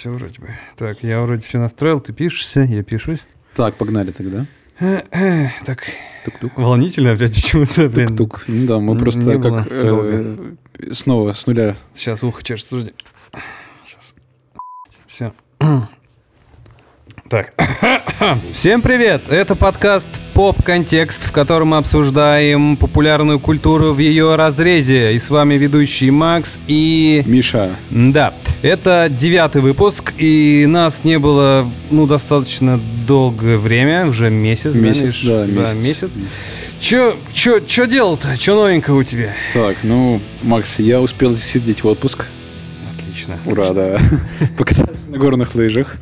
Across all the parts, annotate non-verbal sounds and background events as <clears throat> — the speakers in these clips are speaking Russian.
все вроде бы. Так, я вроде все настроил, ты пишешься, я пишусь. Так, погнали тогда. <clears throat> Так, Тук-тук. волнительно опять почему-то, блин. Тук-тук. Ну да, мы просто как э, долго. снова с нуля. Сейчас ухо чешется, подожди. Сейчас. Все. Так. <coughs> Всем привет! Это подкаст «Поп-контекст», в котором мы обсуждаем популярную культуру в ее разрезе. И с вами ведущий Макс и... Миша, Да, это девятый выпуск, и нас не было, ну, достаточно долгое время, уже месяц. месяц, Миш? да, Да, месяц. месяц. Чё, чё, чё делал-то? Чё новенького у тебя? Так, ну, Макс, я успел съездить в отпуск. Отлично. Ура, да. <laughs> Покататься на горных лыжах.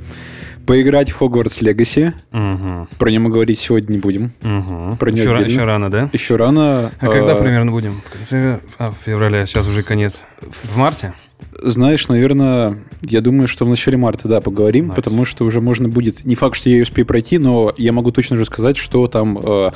Поиграть в Хогвартс Легаси. Угу, Про него говорить сегодня не будем. угу. Про еще, ра- еще рано, да? Еще рано. А когда э, примерно будем? В конце а, февраля, сейчас уже конец. В марте? Знаешь, наверное, я думаю, что в начале марта, да, поговорим, Nice. потому что уже можно будет... Не факт, что я ее успею пройти, но я могу точно же сказать, что там... э,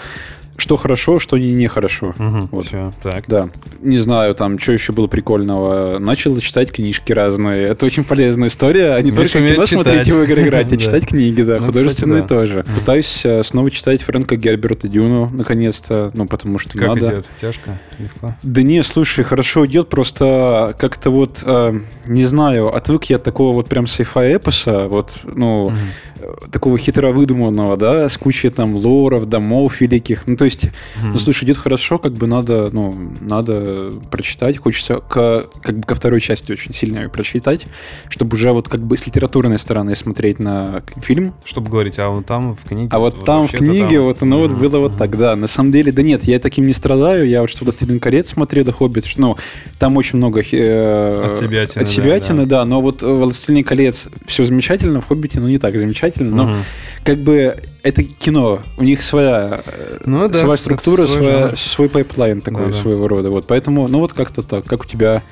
что хорошо, что не нехорошо. Угу, Вот. все, так. Да. Не знаю, там, что еще было прикольного. Начал читать книжки разные. Это очень полезная история. А не Миша только кино смотреть и читать. в игры играть, а <laughs> читать книги, да. Ну, Художественные кстати, да. тоже. Пытаюсь э, снова читать Фрэнка Герберта Дюну, наконец-то. Ну, потому что Как надо. идет? Тяжко? Легко? Да не, слушай, хорошо идет, просто как-то вот, э, не знаю, отвык я от такого вот прям сайфа эпоса, вот, ну, э, такого хитро выдуманного, да, с кучей там лоров, домов великих. Ну, то есть, Мгм. ну, слушай, идет хорошо, как бы надо, ну, надо прочитать, хочется к, как бы ко второй части очень сильно её прочитать, чтобы уже вот как бы с литературной стороны смотреть на фильм, Чтобы говорить, а вот там в книге... а вот там в книге там- вот оно вот Мгм, было вот так, да. На самом деле, да нет, я таким не страдаю. Я вот что «Властелин колец» смотрел, да «Хоббит», ну, там очень много... э, От себятины, От да, себятины, да, Но вот э, «Властелин колец» все замечательно, в «Хоббите», ну, не так замечательно. Но Мгм. как бы это кино, у них своя, э, Ну да, своя структура, свой своя- свой pipeline такой Да-да. своего рода. Вот поэтому, ну, вот как-то так. Как у тебя?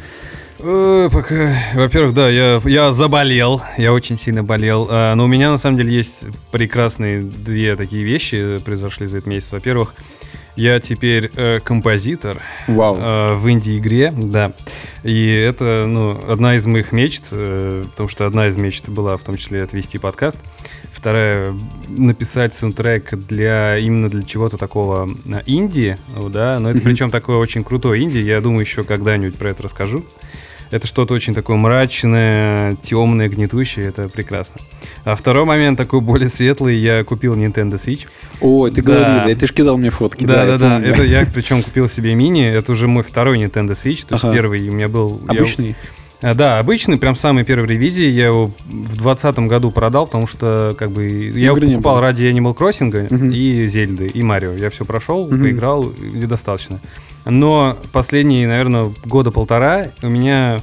Э, пока, во-первых, да, я, я заболел, я очень сильно болел, А, но у меня на самом деле есть прекрасные две такие вещи произошли за этот месяц. Во-первых, я теперь э, композитор Вау. э, в инди-игре, да, и это, ну, одна из моих мечт, э, потому что одна из мечт была в том числе отвести подкаст, вторая написать саундтрек для именно для чего-то такого э, инди, да, но это причем такое очень крутое инди, я думаю еще когда-нибудь про это расскажу. Это что-то очень такое мрачное, темное, гнетущее, это прекрасно. А второй момент такой более светлый, я купил Nintendo Switch. Ой, ты да. говорил, да, ты же кидал мне фотки. Да, да, я да. помню. Это я причем купил себе мини. Это уже мой второй Nintendo Switch. То есть Ага. первый у меня был. я- Обычный? А, да, обычный, прям самый первый ревизии. Я его в двадцатом году продал, потому что как бы я его Игры не покупал было. ради Animal Crossing Мгм. и Зельды, и Марио. Я все прошел, Мгм. поиграл, и достаточно. Но последние, наверное, года полтора у меня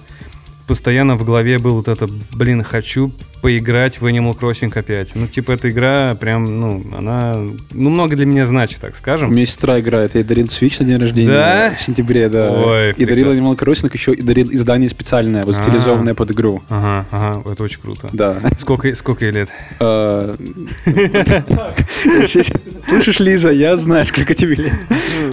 постоянно в голове был вот это, блин, хочу поиграть в Animal Crossing опять. Ну, типа, эта игра прям, ну, она, ну, много для меня значит, так У скажем. меня сестра играет. Я ей дарил Switch на день рождения Да? в сентябре, да. Ой, и дарил. Animal Crossing, еще и дарил издание специальное, вот А. стилизованное под игру. Ага, ага, это очень круто. Да. Сколько, сколько ей лет? А, <laughs> Слышишь, Лиза, я знаю, сколько тебе лет.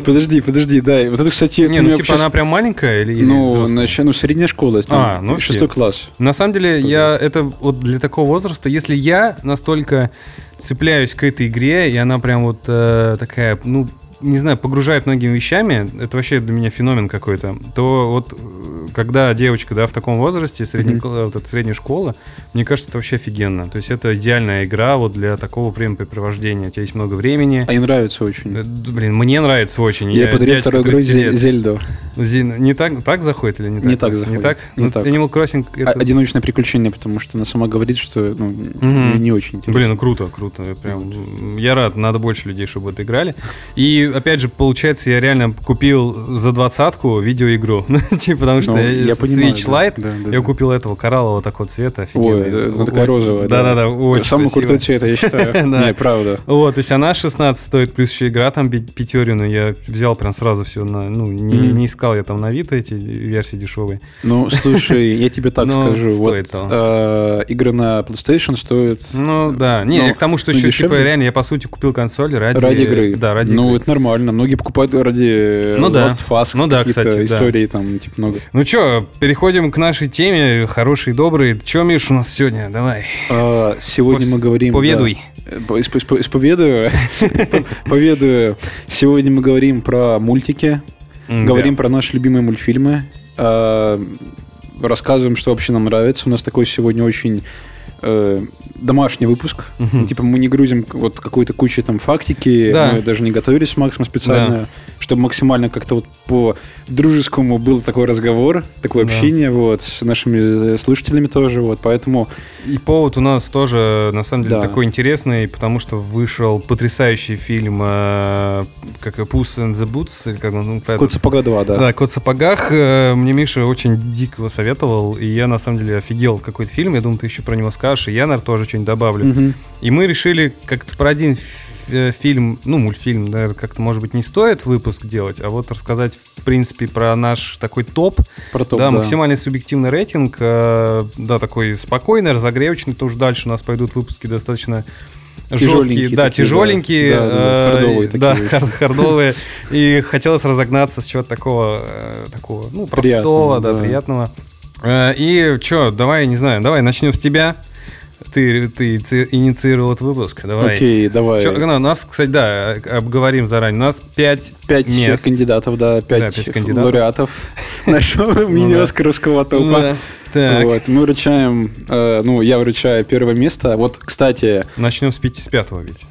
Подожди, подожди, да. Вот это, кстати, Не, ну типа она прям маленькая или, Ну, ну, средняя школа, А, ну, шестой класс. На самом деле, я это вот для такого возраста, если я настолько цепляюсь к этой игре, и она прям вот э, такая, ну, не знаю, погружает многими вещами, это вообще для меня феномен какой-то, то вот э, когда девочка, да, в таком возрасте, Мгм. кла- вот эта средняя школа, мне кажется, это вообще офигенно. То есть это идеальная игра вот для такого времяпрепровождения. У тебя есть много времени. А ей нравится очень. Э, Блин, мне нравится очень. Я подарил дядька вторую игру 30 лет. Зе- Зельду. Не так, так заходит или не так? Не так Не заходит, так? не Ну, так. Animal Crossing А- это... Одиночное приключение, потому что она сама говорит, что ну, Мгм. не, не очень интересно. Блин, ну круто, круто. Я Прям, м, я рад, надо больше людей, чтобы это играли. И опять же, получается, я реально купил за двадцатку видеоигру. Ну, <laughs> типа, потому что Ну, я, я понимаю, Switch Lite, да, да, я да. купил этого кораллового такого цвета, Ой, офигенный. это О- такая розовая. Да-да-да, очень Самый крутой цвет, я считаю. <laughs> <laughs> Не, правда. Вот, то есть она 16 стоит, плюс еще игра там пятерину. Я взял прям сразу все на, ну, не, не искал я там на Авито эти версии дешевые. Ну, слушай, я тебе так Ну, скажу. Вот э, игры на PlayStation стоят Ну да, не, Ну, к тому, что ну, еще типа реально я по сути купил консоль ради, ради игры. Да, ради Ну, игры. это То нормально. Многие покупают ради Ну да. Last Fast Ну да, кстати, да. истории там, типа, много. Ну чё, переходим к нашей теме, хорошие, добрые. Чё, Миш, у нас сегодня? Давай. А, сегодня Пос- мы говорим... Поведуй. да, э, исп- исп- Исповедую. <laughs> Поведаю. Сегодня мы говорим про мультики, говорим да. про наши любимые мультфильмы, а, рассказываем, что вообще нам нравится. У нас такой сегодня очень э, домашний выпуск. Мгм. Типа мы не грузим вот какой-то кучей там фактики, Да. мы даже не готовились с Максом специально, чтобы максимально как-то вот по дружескому был такой разговор, такое Да. общение вот с нашими слушателями тоже, вот, поэтому И повод у нас тоже, на самом деле, Да. такой интересный, потому что вышел потрясающий фильм, э, как Puss in the Boots, или как он, ну, Кот сапога 2, да. Да, «Кот в сапогах». Э, Мне Миша очень дико его советовал, и я, на самом деле, офигел какой-то фильм. Я думаю, ты еще про него скажешь, и я, наверное, тоже что-нибудь добавлю. Мгм. И мы решили как-то про один э, фильм, ну, мультфильм, наверное, как-то, может быть, не стоит выпуск делать, а вот рассказать, в принципе, про наш такой топ. Про топ, да, да. максимально субъективный рейтинг, э, да, такой спокойный, разогревочный, тоже дальше у нас пойдут выпуски достаточно жесткие, да, такие, тяжеленькие, Да, да, э, хардовые да, хар- хардовые, и хотелось разогнаться с чего-то такого, э, такого, ну, простого, Приятного, да, да. приятного. И что, давай, не знаю, давай начнем с тебя. Ты, ты ци- инициировал этот выпуск, давай. Окей, давай. Чё, ну, нас, кстати, да, обговорим заранее. У нас пять Пять мест. кандидатов, да, пять, Да, пять кандидатов. лауреатов <laughs> нашего мини-оскаровского топа. Ну Вот, мы вручаем, э, ну, я вручаю первое место. Вот, кстати, начнем с, пяти, с пятого ведь.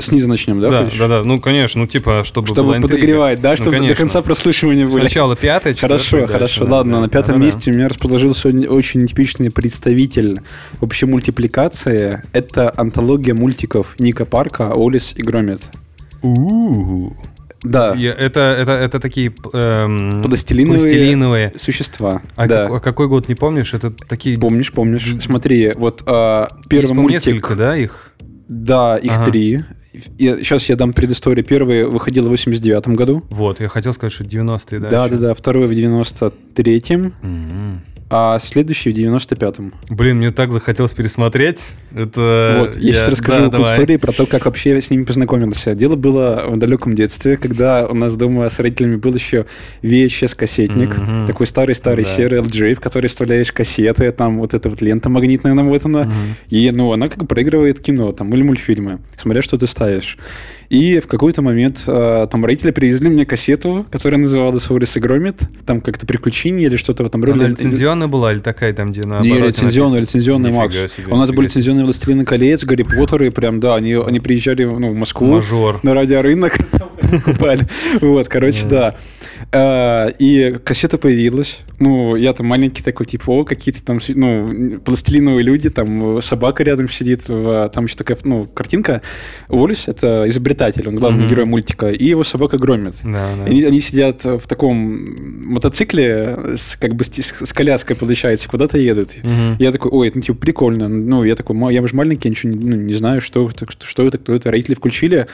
Снизу начнем, да? Да, хочешь? да, да, ну, конечно, ну, типа, чтобы Чтобы была интрига. подогревать, да, Ну, чтобы до конечно. конца прослушивания были. Сначала пятое, Хорошо, четвёртое, хорошо. дальше, да, Ладно, да. на пятом Да-да-да. месте у меня расположился очень- очень типичный представитель вообще мультипликации. Это антология мультиков Ника Парка, Олис и Громит. У-у-у. Да, Я- Это, это, это такие эм, Пластилиновые пластилиновые. существа. А да. как- а какой год, не помнишь? Это такие... Помнишь, помнишь. Смотри, вот а, первый Есть, мультик... несколько, да, их? Да, их Ага. три. Сейчас я дам предысторию. Первый выходил в 89 году. Вот, я хотел сказать, что 90-е, да? Да, еще? да, да. Второй в 93-м, Мгм. А следующий в 95-м. Блин, мне так захотелось пересмотреть. Это... Вот, я, сейчас расскажу да, давай. истории про то, как вообще я с ними познакомился. Дело было в далеком детстве, когда у нас дома с родителями был еще VHS-кассетник, Мгм. такой старый-старый Да. серый LG, в который вставляешь кассеты, там вот эта вот лента магнитная намотана, Мгм. и, ну, она как бы проигрывает кино там или мультфильмы, смотря что ты ставишь. И в какой-то момент э, там родители привезли мне кассету, которая называлась «Уоллес и Громит», там как-то «Приключения» или что-то в этом роде. Она лицензионная была или такая там, где на Не, лицензионный, лицензионный Макс. Себе, У нас были лицензионные «Властелины колец», «Гарри Поттеры», прям, да, они, они приезжали ну, в Москву Мажор. на радиорынок, <laughs> покупали. Вот, короче, да. А, И кассета появилась. Ну, я там маленький такой, типа, о, какие-то там, ну, пластилиновые люди, там собака рядом сидит, там еще такая, ну, картинка. Уоллес — это изобретатель, он главный Мгм. герой мультика, и его собака громит. Да, да. Они, они сидят в таком мотоцикле, с, как бы с, с коляской, получается, куда-то едут. Мгм. Я такой, ой, ну, типа, прикольно. Ну, я такой, «Ма, я же маленький, я ничего не, ну, не знаю, что, это- что это, кто это. Родители включили.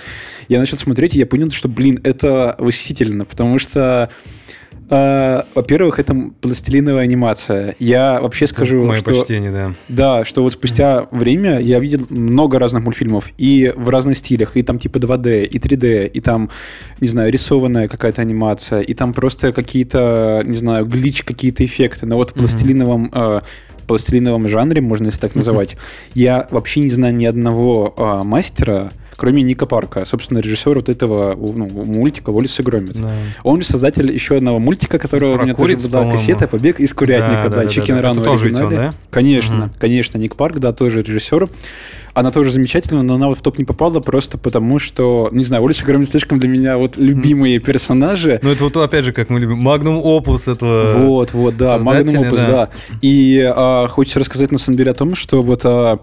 Я начал смотреть, и я понял, что, блин, это восхитительно, потому что э, во-первых, это пластилиновая анимация. Я вообще скажу, Мое что... почтение, да. Да, что вот спустя время я видел много разных мультфильмов, и в разных стилях, и там типа 2D, и 3D, и там, не знаю, рисованная какая-то анимация, и там просто какие-то, не знаю, glitch, какие-то эффекты. Но вот в пластилиновом, э, пластилиновом жанре, можно если так <laughs> называть, я вообще не знаю ни одного э, мастера, кроме Ника Парка, собственно, режиссера вот этого ну, мультика «Уоллес и Громит». Да. Он же создатель еще одного мультика, которого Про у меня курицу, тоже была кассета «Побег из курятника», Да, да, да, да, Chicken да. Run Это тоже он, да? Конечно, Мгм. конечно, Ник Парк, да, тоже режиссер. Она тоже замечательная, но она вот в топ не попала просто потому, что, не знаю, и Громит слишком для меня вот любимые персонажи. Ну, это вот опять же, как мы любим, магнум опус этого... Вот, вот, да, Magnum Opus, да. да. И а, хочется рассказать на самом деле о том, что вот а,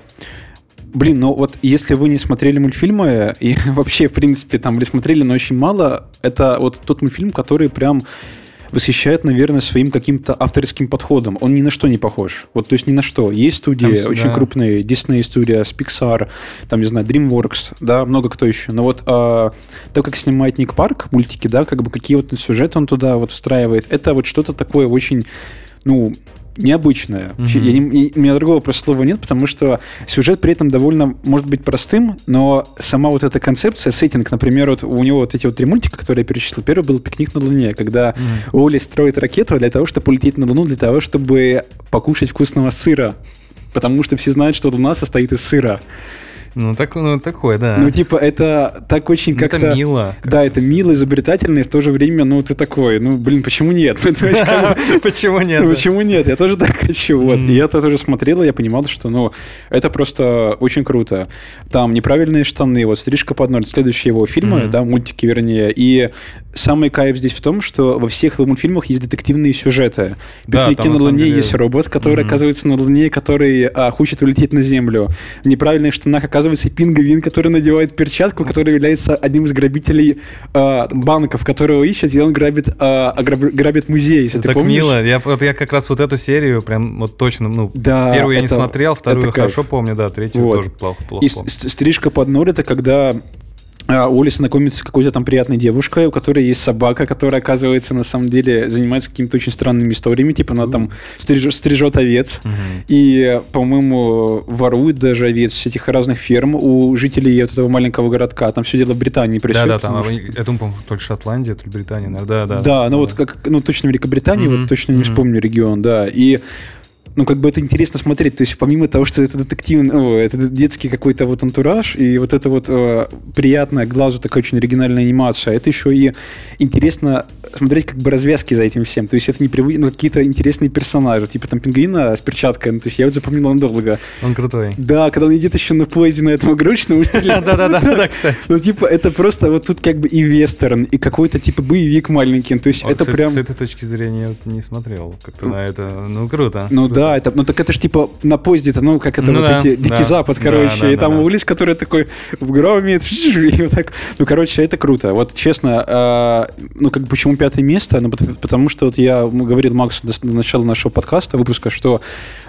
Блин, ну вот если вы не смотрели мультфильмы, и <laughs> вообще, в принципе, там, или смотрели, но очень мало, это вот тот мультфильм, который прям восхищает, наверное, своим каким-то авторским подходом. Он ни на что не похож. Вот, то есть ни на что. Есть студии Там, очень да. крупные, Disney студия, Pixar, там, не знаю, DreamWorks, да, много кто еще. Но вот а, то, как снимает Ник Парк мультики, да, как бы какие вот сюжеты он туда вот встраивает, это вот что-то такое очень, ну, необычная. Мгм. Я не- у меня другого просто слова нет, потому что сюжет при этом довольно может быть простым, но сама вот эта концепция, сеттинг, например, вот у него вот эти вот три мультика, которые я перечислил, первый был «Пикник на Луне», когда Уолли строит ракету для того, чтобы улететь на Луну, для того, чтобы покушать вкусного сыра. Потому что все знают, что Луна состоит из сыра. Ну, так, ну, такое, да. Ну, типа, это так очень Ну, как-то... Это мило. Да, это мило, изобретательно, и в то же время, ну, ты такой, ну, блин, почему нет? <laughs> Ну, как <laughs> Почему нет? ну, Почему нет? Я тоже так хочу. Вот. И я тоже смотрел, я понимал, что, ну, это просто очень круто. Там неправильные штаны, вот стрижка под ноль, следующие его фильмы, да, мультики, вернее. И самый кайф здесь в том, что во всех его мультфильмах есть детективные сюжеты. Да, «Пикники на на Луне» деле- есть робот, который Мгм. оказывается на Луне, который а, хочет улететь на Землю. В неправильных штанах оказывается пингвин, который надевает перчатку, который является одним из грабителей а, банков, которого ищет, и он грабит, а, ограб- грабит музей, если ты так помнишь. мило. Я, вот я как раз вот эту серию прям вот точно, ну, Да, первую я не это- смотрел, вторую это кайф. хорошо помню, да, третью Вот. тоже плохо, плохо И помню. стрижка под ноль это когда Уолли знакомится с какой-то там приятной девушкой, у которой есть собака, которая, оказывается, на самом деле занимается какими-то очень странными историями. Типа она там стриж- стрижет овец Мгм. и, по-моему, ворует даже овец с этих разных ферм у жителей вот этого маленького городка. Там все дело в Британии Да, происходит. да, там, потому а что- я думаю, по-моему, то ли Шотландия, то ли Британия, наверное, да, да. Да, ну вот как, ну точно Великобритания, Мгм, вот точно не мгм. вспомню регион, да. И ну, как бы это интересно смотреть. То есть, помимо того, что это детективный, о, это детский какой-то вот антураж, и вот это вот э, приятная глазу такая очень оригинальная анимация, это еще и интересно смотреть как бы развязки за этим всем. То есть, это не привы... ну, какие-то интересные персонажи, типа там пингвина с перчаткой, ну, то есть, я вот запомнил он долго. Он крутой. Да, когда он идет еще на поезде на этом игрушечном. <laughs> Да-да-да, кстати. Ну, типа, это просто вот тут как бы и вестерн, и какой-то типа боевик маленький. То есть, это прям... С этой точки зрения я не смотрел как-то на это. Ну, круто. Ну круто. Да, это, ну так это ж типа на поезде-то, ну как это Ну вот да, эти Дикий да, Запад, короче, да, и да, там да. улиц, который такой в громе, <laughs> и вот так. Ну, короче, это круто. Вот честно, а, ну как почему пятое место? Ну пот- потому что вот я говорил Максу до, до начала нашего подкаста, выпуска, что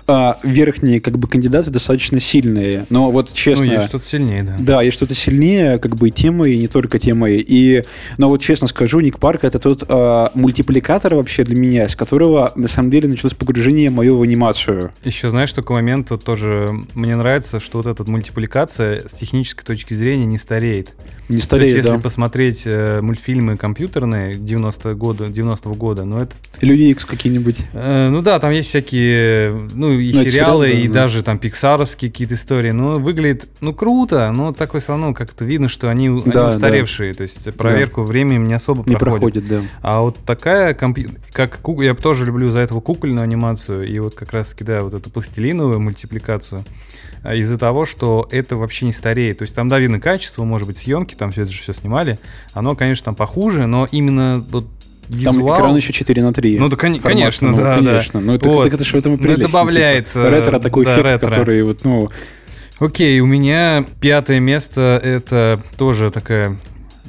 а, верхние как бы кандидаты достаточно сильные, но вот честно... Ну, есть что-то сильнее, да. Да, есть что-то сильнее, как бы и темой, и не только темой. И, но вот честно скажу, Ник Парк это тот а, мультипликатор вообще для меня, с которого на самом деле началось погружение мое в анимацию. Еще знаешь, такой момент вот тоже мне нравится, что вот эта мультипликация с технической точки зрения не стареет. Не То есть, стареет, если да. посмотреть э, мультфильмы компьютерные 90 года, 90-го года, ну это, Люди Икс какие-нибудь. э, ну да, там есть всякие, ну и Ну, сериалы, сериал, да, и да. даже там пиксаровские какие-то истории, но выглядит, ну круто, но такой все равно как-то видно, что они, они Да, устаревшие, то есть проверку временем не особо Не проходит. проходит, да. А вот такая компью... как ку- я тоже люблю за этого кукольную анимацию и вот как раз таки да вот эту пластилиновую мультипликацию а, из-за того, что это вообще не стареет. То есть там да видно качество, может быть съемки, там все это же все снимали, оно конечно там похуже, но именно вот Там визуал. экран еще 4 на 3. Ну да, кон- Формат, конечно, ну, да, да. конечно. Ну это, Вот. так это же в этом и Ну, прелесть. ну, добавляет, типа, э, ретро такой да, эффект, ретро. который вот, ну, Окей, у меня пятое место это тоже такая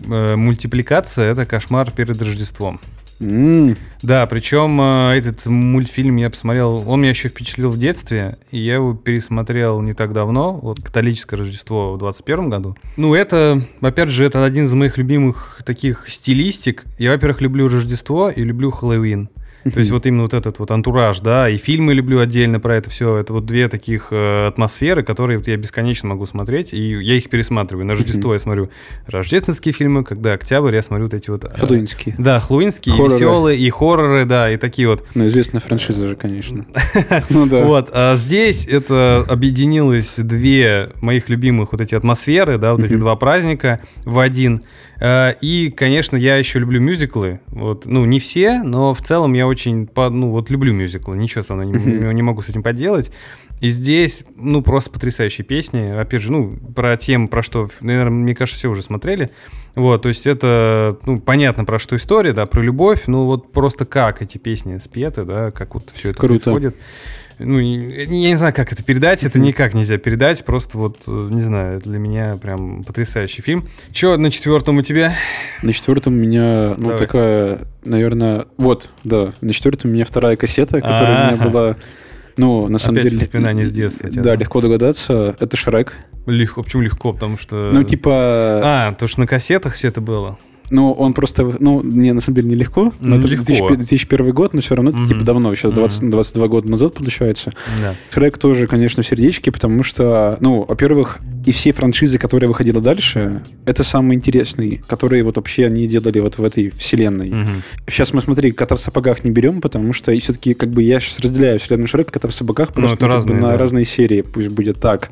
э, мультипликация, это кошмар перед Рождеством. М, Да, причем э, этот мультфильм я посмотрел, он меня еще впечатлил в детстве, и я его пересмотрел не так давно, вот «Католическое Рождество» в 21 году. Ну, это, опять же, это один из моих любимых таких стилистик. Я, во-первых, люблю Рождество и люблю Хэллоуин. То есть вот именно вот этот вот антураж, да, и фильмы люблю отдельно про это все. Это вот две таких э, атмосферы, которые вот я бесконечно могу смотреть, и я их пересматриваю. На Рождество я смотрю рождественские фильмы, когда октябрь, я смотрю вот эти вот... э, Ходуинский. да, хэллоуинские, и Хорроры. веселые, и хорроры, да, и такие вот. Ну, известная франшиза же, конечно. <laughs> Ну да. Вот, а здесь это объединилось две моих любимых вот эти атмосферы, да, вот эти два праздника в один. А, И, конечно, я еще люблю мюзиклы. Вот, ну, не все, но в целом я очень, по- ну, вот люблю мюзиклы. Ничего со мной не, не могу с этим поделать. И здесь, ну, просто потрясающие песни. Опять же, ну, про тем, про что, наверное, мне кажется, все уже смотрели. Вот, то есть это, ну, понятно, про что история, да, про любовь, ну, вот просто как эти песни спеты, да, как вот все это Круто. происходит. Ну, я не знаю, как это передать, это никак нельзя передать, просто вот, э, не знаю, для меня прям потрясающий фильм. Че на четвертом у тебя? На четвертом у меня, ну, Давай. такая, наверное, вот, да, на четвертом у меня вторая кассета, которая у меня была, ну, на самом Опять деле... воспоминания с детства Да, да? легко догадаться, это Шрек. Легко, почему легко? Потому что... Ну, типа... А, то что на кассетах все это было. Ну, он просто, ну, не, на самом деле, нелегко. Ну, Но это легко. 2000 2001 год, но все равно это типа давно, сейчас Мгм. 20 22 года назад получается. Да. Шрек тоже, конечно, в сердечке, потому что, ну, во-первых, и все франшизы, которые выходила дальше, это самые интересные, которые вот вообще они делали вот в этой вселенной. Мгм. Сейчас мы, смотри, кота в сапогах не берем, потому что все-таки как бы я сейчас разделяю вселенную Шрека, кота в сапогах Ну, просто ну, разные, на да. разные серии, пусть будет так.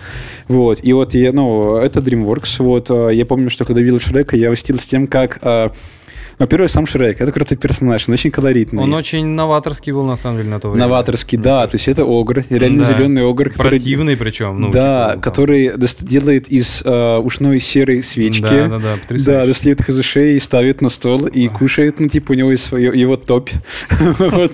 Вот. И вот я, ну, это DreamWorks. Вот э, я помню, что когда видел Шрека, я восхитился тем, как э, во-первых, сам Шрек, это крутой персонаж, он очень колоритный. Он очень новаторский был, на самом деле, на то время. Новаторский, да, то есть это огр, реально Да. зеленый огр, который- Противный причем. Ну, да, типа, который делает из э, ушной серой свечки. Да, да, да, Да, потрясающе. достает их из ушей, ставит на стол и кушает, ну, типа, у него есть свое, его топ. <laughs> Вот,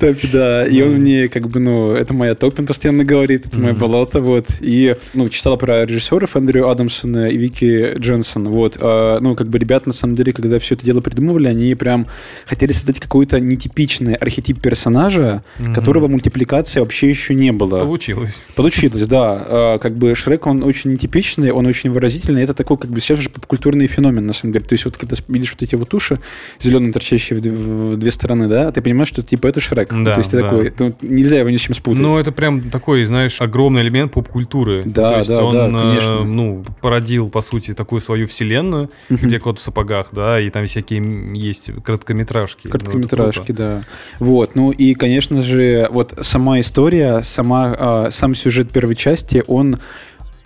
Кто? топ, да. И он мне, как бы, ну, это моя топ, он постоянно говорит, это мое Мгм. болото, вот. И, ну, читала про режиссеров Эндрю Адамсона и Вики Дженсон, вот. А, Ну, как бы, ребята, на самом деле, когда все это дело придумывали, они прям хотели создать какой-то нетипичный архетип персонажа, которого мультипликации вообще еще не было. Получилось. Получилось, да. А, Как бы Шрек, он очень нетипичный, он очень выразительный. Это такой, как бы, сейчас уже попкультурный феномен, на самом деле. То есть вот когда видишь вот эти вот уши, зеленые, торчащие в две стороны, да, ты понимаешь, что типа это Шрек. Да, То есть ты да. такой, ну, нельзя его ни с чем спутать. Ну, это прям такой, знаешь, огромный элемент поп-культуры. Да, То есть да, он, да, э, конечно. ну, породил, по сути, такую свою вселенную, Мгм. где кот в сапогах, да, и там всякие есть короткометражки. Ну, Короткометражки, круто. да. Вот, ну и, конечно же, вот сама история, сама, а, сам сюжет первой части, он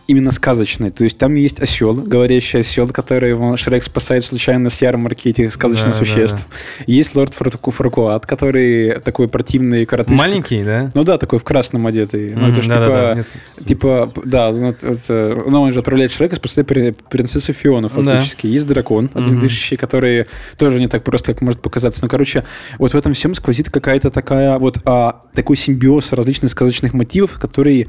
именно сказочный. То есть там есть осел, говорящий осел, который его Шрек спасает случайно с ярмарки этих сказочных Да, да, существ. Есть лорд Фарку- Фаркуат, который такой противный коротышка. Маленький, да? Ну да, такой в красном одетый. Ну это ж Мгм, да-да-да, типа... нет. Типа, да, ну, вот, вот, э, ну, он же отправляет Шрека спасать при- принцессу Фиону, Да. фактически. Есть дракон, Мгм. огнедышащий, который тоже не так просто, как может показаться. Но, короче, вот в этом всем сквозит какая-то такая вот а, такой симбиоз различных сказочных мотивов, который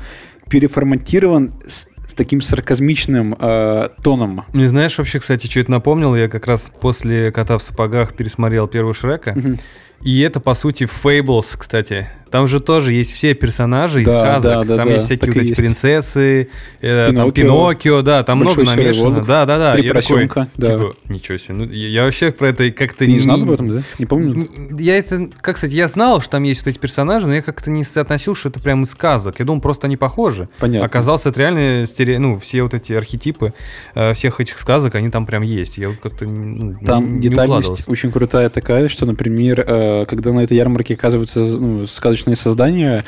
переформатирован с, с таким сарказмичным э, тоном. Мне знаешь, вообще, кстати, что это напомнил? Я как раз после «Кота в сапогах» пересмотрел первого Шрека. Мгм. И это, по сути, Fables, кстати. Там же тоже есть все персонажи из Да, сказок. да, да, там да, есть всякие вот эти есть. принцессы, э, там Пиноккио, Пиноккио, да, там много намешано. волк, Да, да, да. Три Я такой, да. типа, ничего себе. Ну, я, я вообще про это как-то Ты не знал об этом, да? Не помню? Я это, как сказать, я знал, что там есть вот эти персонажи, но я как-то не соотносил, что это прям из сказок. Я думал, просто они похожи. Понятно. Оказалось, это реально стере... ну, все вот эти архетипы э, всех этих сказок, они там прям есть. Я вот как-то ну, Там не детальность укладывался. очень крутая такая, что, например, э, когда на этой ярмарке оказываются ну, сказочные создания,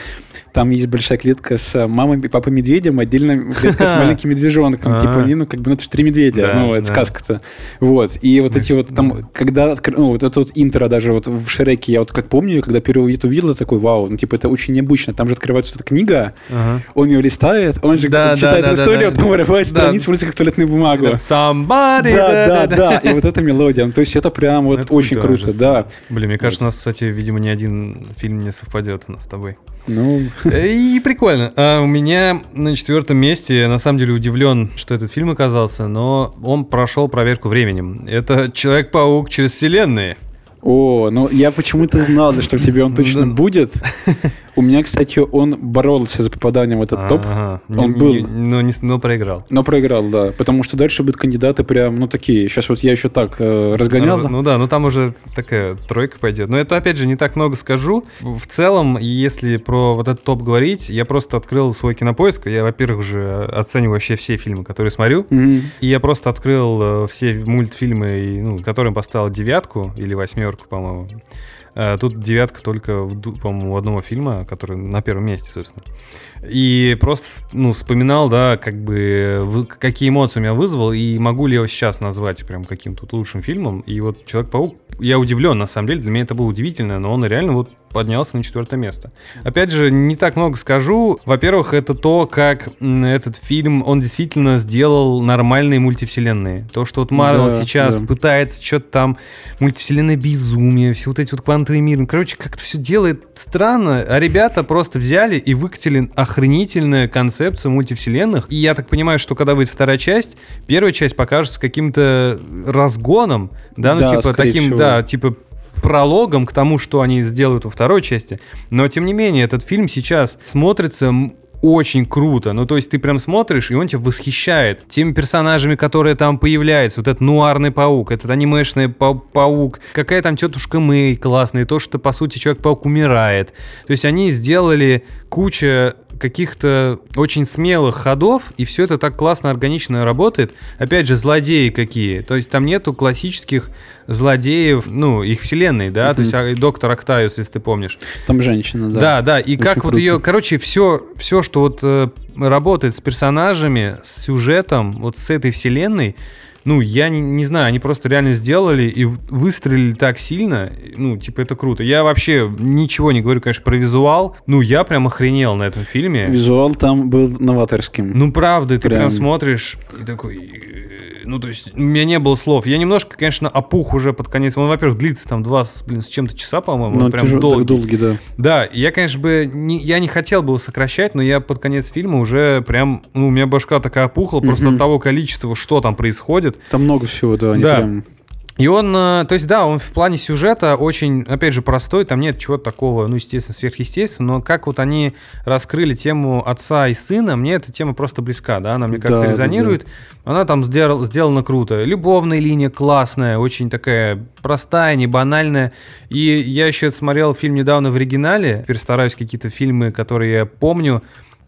там есть большая клетка с мамой и папой медведем, отдельно клетка с маленьким медвежонком. А. Типа они, ну, как бы, ну, это же три медведя, ну, это сказка-то. Вот. И вот эти вот там, когда, ну, вот это вот интро даже вот в Шреке, я вот как помню, когда первый это увидел, такой, вау, ну, типа, это очень необычно. Там же открывается эта книга, он ее листает, он же читает эту историю, да. потом вырывает страницу, вроде как туалетную бумагу. Somebody, Да, да, да. И вот эта мелодия. Ну, То есть это прям вот очень круто, да. Блин, мне кажется, нас, кстати, видимо, ни один фильм не совпадет у нас с тобой. Ну, И прикольно. А у меня на четвертом месте, я на самом деле удивлен, что этот фильм оказался, но он прошел проверку временем. Это Человек-паук через вселенные. о, ну я почему-то знал, что тебе он точно будет. <laughs> У меня, кстати, он боролся за попаданием в этот топ. Он Не- был. не- но, не с- но проиграл. но проиграл, да. Потому что дальше будут кандидаты прям, ну, такие. Сейчас вот я еще так э, разгонял. Раз- Ну да, ну там уже такая тройка пойдет. Но это, опять же, не так много скажу. В целом, если про вот этот топ говорить, я просто открыл свой кинопоиск. Я, во-первых, уже оцениваю вообще все фильмы, которые смотрю. И я просто открыл э, все мультфильмы, ну, которым поставил девятку или восьмерку, по-моему. Э, Тут девятка только, в по-моему, у одного фильма, который на первом месте, собственно. И просто, ну, вспоминал, да, как бы, какие эмоции у меня вызвал, и могу ли я его сейчас назвать прям каким-то лучшим фильмом. И вот Человек-паук, я удивлен, на самом деле, для меня это было удивительно, но он реально вот поднялся на четвертое место. Опять же, не так много скажу. Во-первых, это то, как этот фильм, он действительно сделал нормальные мультивселенные. То, что вот Марвел Да, сейчас да. пытается что-то там, мультивселенная безумие, все вот эти вот квантовые миры. Ну, Короче, как-то все делает странно, а ребята просто взяли и выкатили охренительную концепцию мультивселенных. И я так понимаю, что когда выйдет вторая часть, первая часть покажется каким-то разгоном, да, ну Да, типа таким, всего. да, типа прологом к тому, что они сделают во второй части. Но, тем не менее, этот фильм сейчас смотрится очень круто. Ну, то есть ты прям смотришь, и он тебя восхищает теми персонажами, которые там появляются. Вот этот нуарный паук, этот анимешный па- паук, какая там тетушка Мэй классная, и то, что, по сути, Человек-паук умирает. То есть они сделали куча каких-то очень смелых ходов, и все это так классно, органично работает. Опять же, злодеи какие. То есть там нету классических злодеев, ну, их вселенной, да, то есть а, доктор Октавиус, если ты помнишь. Там женщина, да. Да, да, и Очень как вот круто. ее, короче, все, все, что вот э, работает с персонажами, с сюжетом, вот с этой вселенной, ну, я не, не знаю, они просто реально сделали и выстрелили так сильно, ну, типа, это круто. Я вообще ничего не говорю, конечно, про визуал, ну, я прям охренел на этом фильме. Визуал там был новаторским. Ну, правда, ты прям, Прям. смотришь и такой... Ну, то есть, у меня не было слов. Я немножко, конечно, опух уже под конец. Он, во-первых, длится там два, блин, с чем-то часа, по-моему. Ну, прям тяжел- долгий. долгий, да. Да, я, конечно, бы не, я не хотел бы его сокращать, но я под конец фильма уже прям, ну, у меня башка такая опухла просто от того количества, что там происходит. Там много всего, да. они Да. прям- И он, э, то есть, да, он в плане сюжета очень, опять же, простой, там нет чего такого, ну, естественно, сверхъестественного, но как вот они раскрыли тему отца и сына, мне эта тема просто близка, да, она мне как-то Да, да, резонирует. Она там сделал, сделана круто. Любовная линия классная, очень такая простая, не банальная. И я еще смотрел фильм недавно в оригинале, теперь стараюсь какие-то фильмы, которые я помню,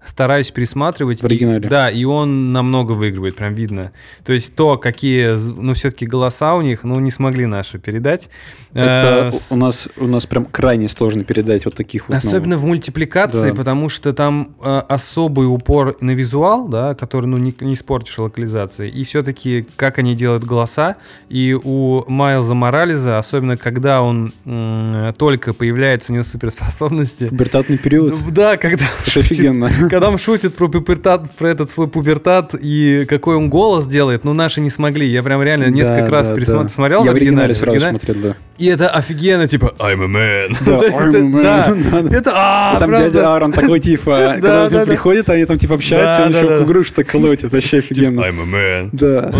стараюсь пересматривать. В оригинале. И- да, и он намного выигрывает, прям видно. То есть то, какие, ну, все-таки голоса у них, ну, не смогли наши передать. Это Э, у нас, у нас прям крайне сложно передать вот таких вот. ну, Особенно в мультипликации, Да. потому что там э, особый упор на визуал, да, который, ну, не, не испортишь локализацией. И все-таки, как они делают голоса. И у Майлза Морализа, особенно когда он м, только появляется, у него суперспособности. Пубертатный период. Ну, Да, когда Это офигенно. <laughs> когда он шутит про пубертат, про этот свой пубертат и какой он голос делает, ну наши не смогли. Я прям реально несколько Да, раз да, пересмотрел, да. смотрел Я в в оригинале в сразу смотрел, да. И это офигенно, типа I'm a man. Да, <laughs> I'm a man. <laughs> Это а, там дядя Аарон такой, типа, когда он приходит, они там, типа, общаются, он еще да. грушу так колотит, вообще офигенно. I'm a man. Да.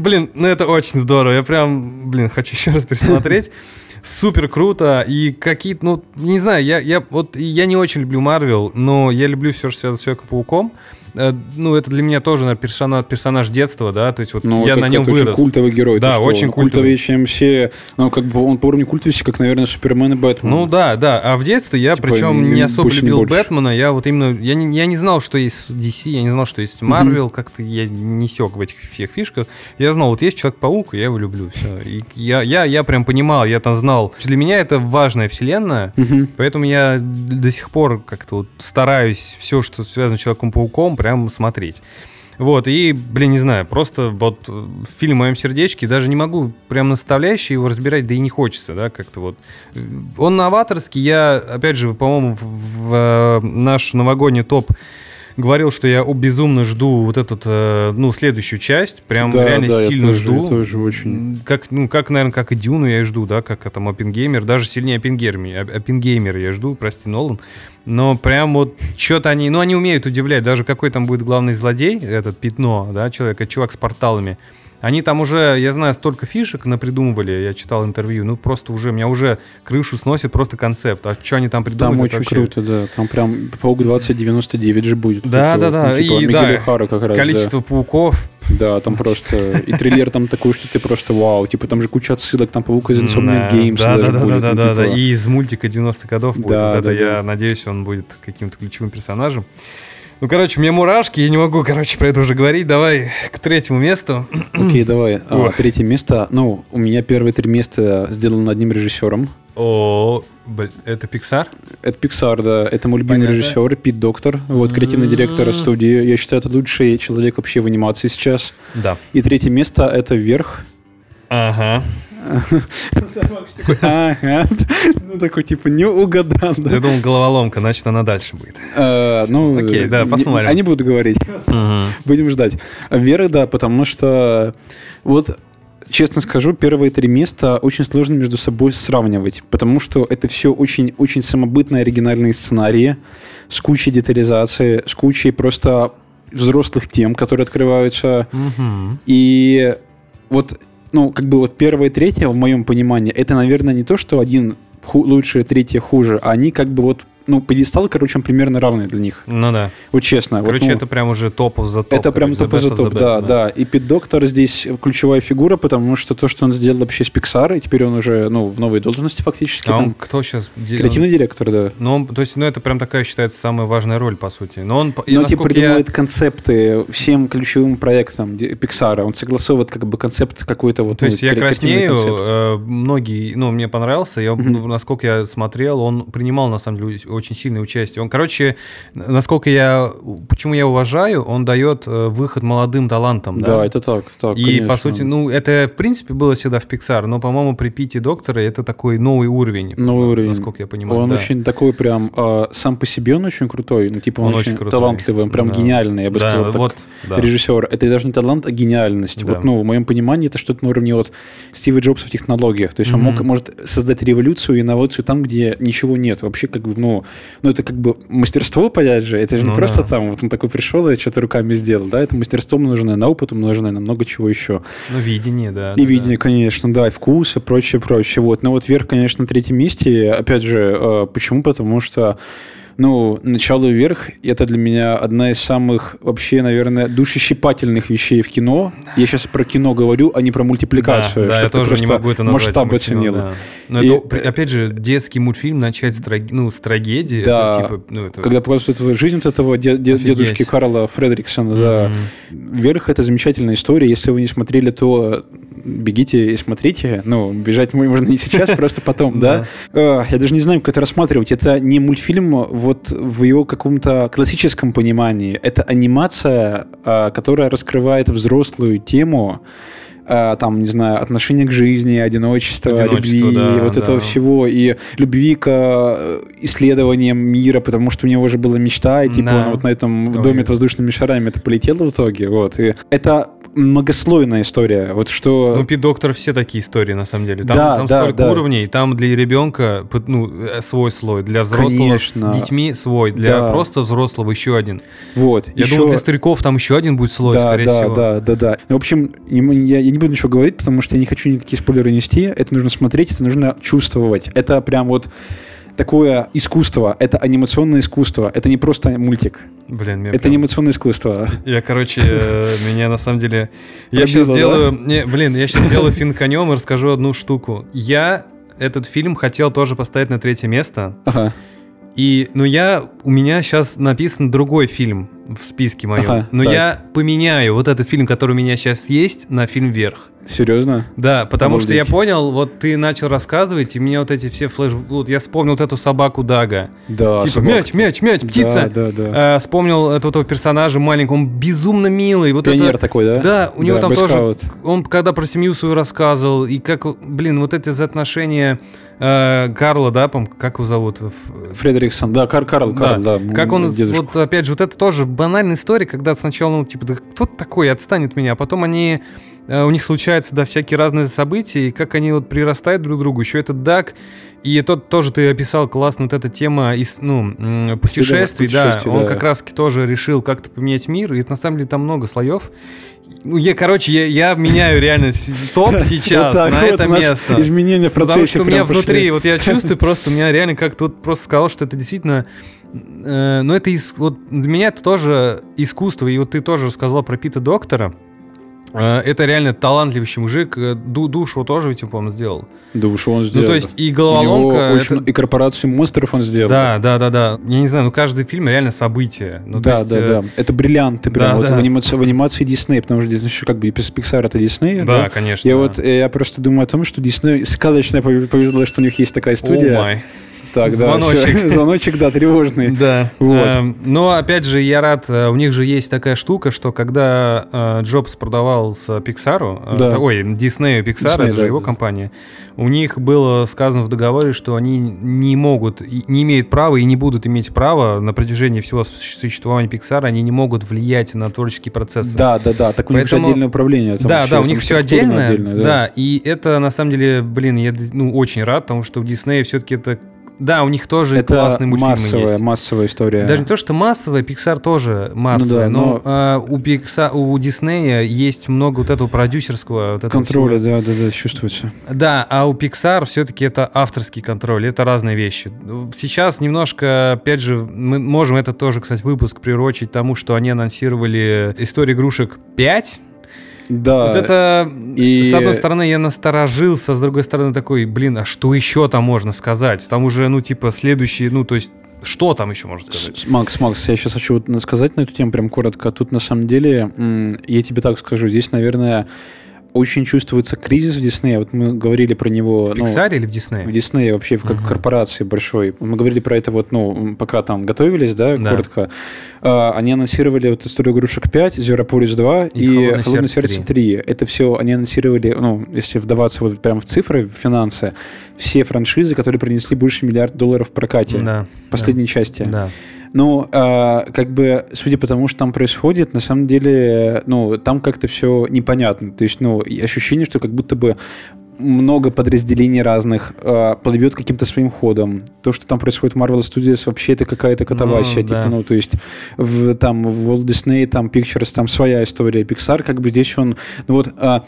Блин, ну это очень здорово. Я прям, блин, хочу еще раз пересмотреть. Супер круто. И какие-то, ну, не знаю, я, я вот я не очень люблю Марвел, но я люблю все, что связано с Человеком-пауком. Э, Ну, это для меня тоже наверное, персонаж, персонаж детства, да, то есть вот Ну, я так на нем это очень вырос. культовый герой. Да, что, очень он культовый. Культовее, чем все... Ну, как бы он по уровню культовости, как, наверное, Супермен и Бэтмен. Ну да, да. А в детстве я, Типа, причем, не- особо любил больше. Бэтмена. Я вот именно. Я не, я не знал, что есть DC, я не знал, что есть Марвел, как-то я не сек в этих всех фишках. Я знал, вот есть Человек-паук, и я его люблю. Все. И я, я, я прям понимал, я там знал. Для меня это важная вселенная. Мгм. Поэтому я до сих пор как-то вот стараюсь все, что связано с Человеком-пауком, прям смотреть. Вот, и, блин, не знаю, просто вот фильм в моем сердечке, даже не могу прям наставляющий его разбирать, да и не хочется, да, как-то вот. Он новаторский, я, опять же, по-моему, в, в, э, наш новогодний топ говорил, что я безумно жду вот этот, э, ну, следующую часть, прям Да, реально да, я сильно тоже- жду. я тоже очень. Как, ну, как, наверное, как и Дюну я и жду, да, как там Оппенгеймер, даже сильнее Оппенгеймер, я жду, прости, Нолан. Но прям вот что-то они, ну, они умеют удивлять, даже какой там будет главный злодей, этот Пятно, да, человек, чувак с порталами. Они там уже, я знаю, столько фишек напридумывали, я читал интервью, ну просто уже, меня уже крышу сносит просто концепт. А что они там придумали? Там очень вообще- круто, да. Там прям Паук 2099 же будет. Да, Это, да, да, ну, типа и Мигеля да, Хара как раз, да. Количество пауков. Да, там просто... И трейлер там такой, что ты просто вау. Типа там же куча отсылок, там Паук из Insomniac Да, Games да, даже да, будет, да, ну, да, да, типа. И из мультика 90-х годов будет. Да, вот это да, я да. надеюсь, он будет каким-то ключевым персонажем. Ну, короче, мне мурашки, я не могу, короче, про это уже говорить. Давай к третьему месту. <clears throat> Окей, давай. А. Третье место. Ну, у меня первые три места сделаны одним режиссером. О, это Pixar? Это Pixar, да. Это мой любимый Понятно. режиссер Пит Доктор. Вот, креативный директор М. студии. Я считаю, это лучший человек вообще в анимации сейчас. Да. И третье место — это «Вверх». Ага. Ага. Ну, такой, типа, не угадал, да. Я думал, головоломка, значит, она дальше будет. Э, Ну, Окей, да, посмотрим. Они будут говорить. Будем ждать. Вера, да, потому что вот честно скажу, первые три места очень сложно между собой сравнивать, потому что это все очень-очень самобытные оригинальные сценарии с кучей детализации, с кучей просто взрослых тем, которые открываются. Мгм. И вот, ну, как бы вот первое и третье, в моем понимании, это, наверное, не то, что один ху- лучше, третье хуже, а они как бы вот ну, пьедестал, короче, он примерно равный для них. Ну да. Вот честно. Короче, вот, ну, это прям уже топов за топ. это прям топ за топ, да, да. И Пит Доктор здесь ключевая фигура, потому что то, что он сделал вообще с Pixar, и теперь он уже, ну, в новой должности фактически. А он там, кто сейчас? креативный директор, да. Ну, он, то есть, ну, это прям такая считается самая важная роль, по сути. Но он, Но типа насколько я- придумывает концепты всем ключевым проектам Pixar. Он согласовывает как бы концепт какой-то вот. То ну, есть я креативный краснею, э, многие, ну, мне понравился, я, ну, насколько я смотрел, он принимал, на самом деле, очень сильное участие. Он, короче, насколько я, почему я уважаю, он дает э, выход молодым талантам, да? Да, это так, так, И, конечно. по сути, ну, это, в принципе, было всегда в Pixar, но, по-моему, при Пите Доктора это такой новый уровень. Новый уровень. Насколько я понимаю, Он да. очень такой прям а, сам по себе он очень крутой, ну типа он, Он очень, очень крутой. талантливый, он прям Да. гениальный, я бы Да, сказал, так, вот, да. режиссер. Это даже не талант, а гениальность. Да. Вот, ну, в моем понимании это что-то на уровне вот Стива Джобса в технологиях. То есть он Мгм. мог, может создать революцию и инновацию там, где ничего нет. Вообще как бы, ну, ну это как бы мастерство, понять же. Это же не Ну просто да. там, вот он такой пришел и что-то руками сделал, да, это мастерство умноженное на опыт, умноженное на много чего еще. Ну, видение, да. И да, видение, конечно, да, и вкус, и прочее, прочее. Вот. Но вот вверх, конечно, на третьем месте. Опять же, э, почему? Потому что ну, начало вверх это для меня одна из самых вообще, наверное, душещипательных вещей в кино. Я сейчас про кино говорю, а не про Да, мультипликацию. да, я чтоб ты тоже не просто могу это назвать масштаб оценил. да. Но И- это, опять же, детский мультфильм начать с, траги- ну, с трагедии. Да. это, типа, ну, это... Когда эту жизнь вот этого де- де- дедушки Карла Фредериксона, да. Мгм. Вверх это замечательная история. Если вы не смотрели, то бегите и смотрите. Ну, бежать <laughs> можно не сейчас, просто потом, да. Э, Я даже не знаю, как это рассматривать. Это не мультфильм вот в его каком-то классическом понимании. Это анимация, а, которая раскрывает взрослую тему, а, там, не знаю, отношение к жизни, одиночество, Одиночество, любви, да, вот да. этого всего, и любви к э, исследованиям мира, потому что у него уже была мечта, и типа Да. он вот на этом Ой. доме с воздушными шарами это полетело в итоге, вот. И это многослойная история, вот что... Ну, Пит Доктор все такие истории, на самом деле. Там, Да, там да, столько да. уровней, там для ребенка ну, э, свой слой, для взрослого Конечно. с детьми свой, для Да. просто взрослого еще один. вот, Я еще- думаю, для стариков там еще один будет слой, да, скорее да, всего. да, да, да. В общем, я не буду ничего говорить, потому что я не хочу никакие спойлеры нести. Это нужно смотреть, это нужно чувствовать. Это прям вот такое искусство. Это анимационное искусство. Это не просто мультик. Блин, меня Это прям- анимационное искусство. Я, короче, э, меня на самом деле... Я сейчас. Не, блин, я сейчас сделаю фин конем и расскажу одну штуку. Я этот фильм хотел тоже поставить на третье место. Ага. И, ну, я... У меня сейчас написан другой фильм в списке моем. Ага, но так. я поменяю вот этот фильм, который у меня сейчас есть, на фильм «Вверх». Серьезно? Да, потому что я Обалдеть. понял, вот ты начал рассказывать, и мне вот эти все флеш... Вот я вспомнил вот эту собаку Дага. Да. типа собака. мяч, мяч, мяч, птица. Да, да, да. А, вспомнил этого, этого персонажа маленького, он безумно милый. Вот Пионер это... такой, да? Да, у него Да, там тоже... бойскаут. Он когда про семью свою рассказывал, и как, блин, вот эти отношения э, Карла, да, пом, как его зовут? Фредериксон, да, Кар Карл. Карл, да. Как он, дедушка. вот опять же, вот это тоже банальная история, когда сначала, ну, типа, да кто такой, отстань от меня, а потом они, э, у них случаются, да, всякие разные события, и как они вот прирастают друг к другу, еще этот Дак, и тот тоже ты описал классно, вот эта тема из, ну, путешествий, да, путешествий, он да. как раз тоже решил как-то поменять мир, и это, на самом деле там много слоев. Ну, я, короче, я, я меняю реально топ <laughs> сейчас Вот так на вот это место. Изменения в процессе Потому что у меня пошли. внутри, вот я <laughs> чувствую просто, у меня реально как тут просто сказал, что это действительно, э, ну это ис- вот для меня это тоже искусство, и вот ты тоже рассказал про Пита Доктора. Э, Это реально талантливый мужик, э, ду- душу тоже ведь, по-моему, сделал. Душу он Ну, сделал. то есть и головоломка... очень- это- И корпорацию монстров он сделал. Да, да, да, да. Я не знаю, ну каждый фильм реально событие. Ну, да, есть, да, э, да. Это бриллианты прям да, вот да. В, анимации, в анимации Дисней, потому что Disney еще как бы Pixar это Дисней. Да, конечно. Я да. вот э, я просто думаю о том, что Дисней сказочно пове- повезло, что у них есть такая студия. Май. Так, да, Звоночек. всё. <laughs> Звоночек, да, тревожный. Да. Вот. Эм, Но опять же, я рад, э, у них же есть такая штука, что когда э, Джобс продавал с Pixar, э, Да. ой, Disney Pixar, Disney, это же да, его да. компания, у них было сказано в договоре, что они не могут, не имеют права и не будут иметь права на протяжении всего су- существования Pixar, они не могут влиять на творческие процессы. Да, да, да. Так у них же отдельное управление. там Да, да, у них все отдельное, да. и это на самом деле, блин, я ну, очень рад, потому что у Диснея все-таки это да, у них тоже Это классные мультфильмы массовая, есть. массовая история. Даже не то, что массовая, Pixar тоже массовая, Ну да, но, но- а, у Pixar, у Диснея есть много вот этого продюсерского вот этого контроля, всего. да, да, да, чувствуется. Да, а у Pixar все-таки это авторский контроль, это разные вещи. Сейчас немножко, опять же, мы можем это тоже, кстати, выпуск прирочить тому, что они анонсировали историю игрушек 5. Да. Вот это, и- с одной стороны, я насторожился, с другой стороны, такой, блин, а что еще там можно сказать? Там уже, ну, типа, следующий, ну, то есть, что там еще можно сказать? Макс, Макс, я сейчас хочу вот сказать на эту тему прям коротко. Тут на самом деле, я тебе так скажу, здесь, наверное, очень чувствуется кризис в Диснее. Вот мы говорили про него. В ну, Pixar или в Диснее? в Диснее вообще как Мгм. корпорации большой. Мы говорили про это вот, ну, пока там готовились, да, Да. коротко. А, они анонсировали вот историю игрушек 5, Зверополис 2 И и, «Холодное Холодное сердце сердце 3. Это все они анонсировали, ну, если вдаваться вот прям в цифры, в финансы, все франшизы, которые принесли больше миллиарда долларов в прокате. Да. Последней части. Да. Ну, а, как бы, судя по тому, что там происходит, на самом деле, ну, там как-то все непонятно. То есть, ну, ощущение, что как будто бы много подразделений разных а, плывет каким-то своим ходом. То, что там происходит в Marvel Studios, вообще это какая-то катавасия. Ну, да. типа, ну, то есть, в, там, в Walt Disney, там, Pictures, там своя история. Pixar, как бы здесь он, ну вот, а,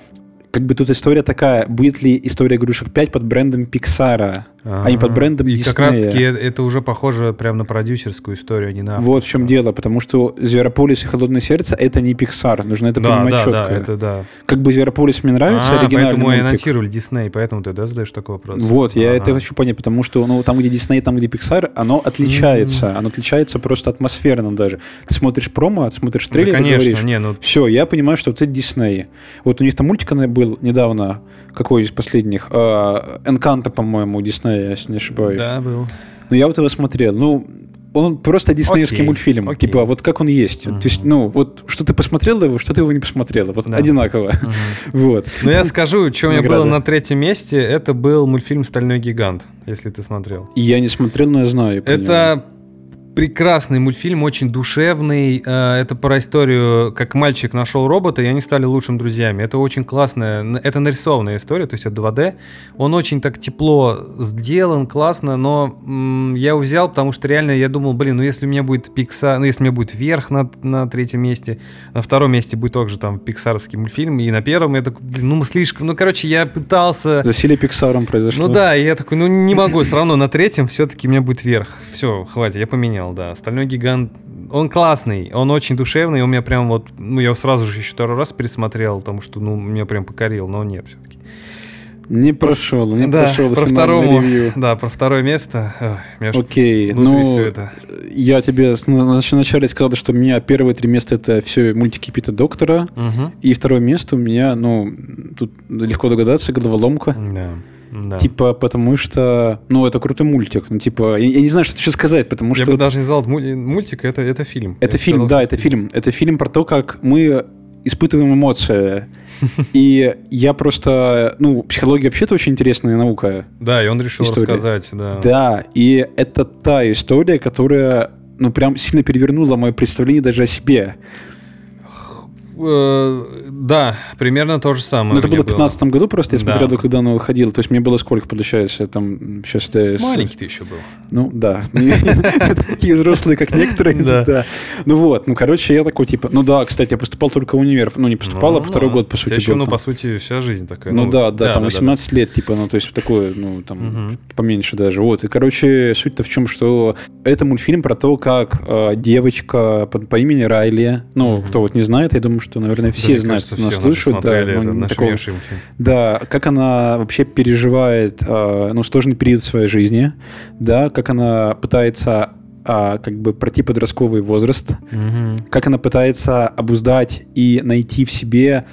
как бы тут история такая, будет ли история игрушек 5 под брендом Pixar, а не под брендом И Disney. как раз-таки э- это уже похоже прям на продюсерскую историю, а не на Вот в чем авторскую. дело, потому что Зверополис и Холодное сердце это не Pixar, нужно это Да, понимать да, четко. да, это да. Как бы Зверополис мне нравится, а, оригинальный поэтому и мультик. анонсировали Дисней, поэтому ты, да, задаешь такой вопрос? Вот, я Ага. это хочу понять, потому что ну, там, где Дисней, там, где Pixar, оно отличается. Оно отличается просто атмосферно даже. Ты смотришь промо, смотришь Да, трейлер и конечно, говоришь, не, ну все, я понимаю, что вот это Дисней. Вот у них там мультик был недавно, какой из последних? А, Энканто, по-моему, у Диснея, если не ошибаюсь. да, был. Ну, я вот его смотрел. Ну, он просто диснеевский Окей, мультфильм. окей. Типа, вот как он есть. Мгм. То есть, ну, вот что ты посмотрел его, что ты его не посмотрел. Вот Да. одинаково. Мгм. <laughs> Вот. Ну, я скажу, что у меня было на третьем месте, это был мультфильм «Стальной гигант», если ты смотрел. И я не смотрел, но я знаю. него. Это прекрасный мультфильм, очень душевный. Э, Это про историю, как мальчик нашел робота, и они стали лучшими друзьями. Это очень классная, это нарисованная история, то есть это 2D. Он очень так тепло сделан, классно, но м, я его взял, потому что реально я думал, блин, ну если у меня будет Pixar, ну если у меня будет вверх на, на третьем месте, на втором месте будет также там пиксаровский мультфильм, и на первом я такой, блин, ну слишком, ну короче, я пытался... Засилие Пиксаром произошло. Ну да, и я такой, ну не могу, все равно на третьем все-таки у меня будет верх. Все, хватит, я поменял, да. Стальной гигант, он классный, он очень душевный, у меня прям вот, ну я сразу же еще второй раз пересмотрел, потому что, ну, меня прям покорил, но нет все-таки. Не прошел, не да, прошел про второму, ревью. да, про второе место, ой, Окей, ну, это. я тебе вначале сказал, что у меня первые три места это все мультики Пита Доктора, Мгм. и второе место у меня, ну, тут легко догадаться, головоломка. Да, да. Типа, потому что, ну, это крутой мультик. Ну, типа, я, я не знаю, что еще сказать, потому я что... бы даже не назвал это муль- мультик, это, это фильм. Это Я фильм, сказал, да, это фильм. Это фильм про то, как мы испытываем эмоции. <laughs> И я просто... Ну, психология вообще-то очень интересная наука. Да, и он решил История. рассказать, да. Да, и это та история, которая, ну, прям сильно перевернула мое представление даже о себе. Э, да, примерно то же самое. Ну, это было в 2015 году просто, я Да. смотрел, когда оно выходило. То есть мне было сколько, получается, там, сейчас это... Маленький ты еще был. Ну, да. <laughs> Такие взрослые, как некоторые. Да. Ну вот, ну, короче, я такой, типа, ну да, кстати, я поступал только в универ. Ну, не поступал, а Ну, второй год, по сути, еще, ну, по сути, вся жизнь такая. Ну да, да, там да, 18 лет, типа, ну, то есть такое, ну, там, поменьше даже. Вот, и, короче, суть-то в чем, что это мультфильм про то, как э, девочка по, имени Райли, ну, кто вот не знает, я думаю, что, наверное, все знают, нас слушают. Да, ну, как она вообще переживает, э, ну, сложный период своей жизни, да, как она пытается а, как бы пройти подростковый возраст, Мгм. как она пытается обуздать и найти в себе,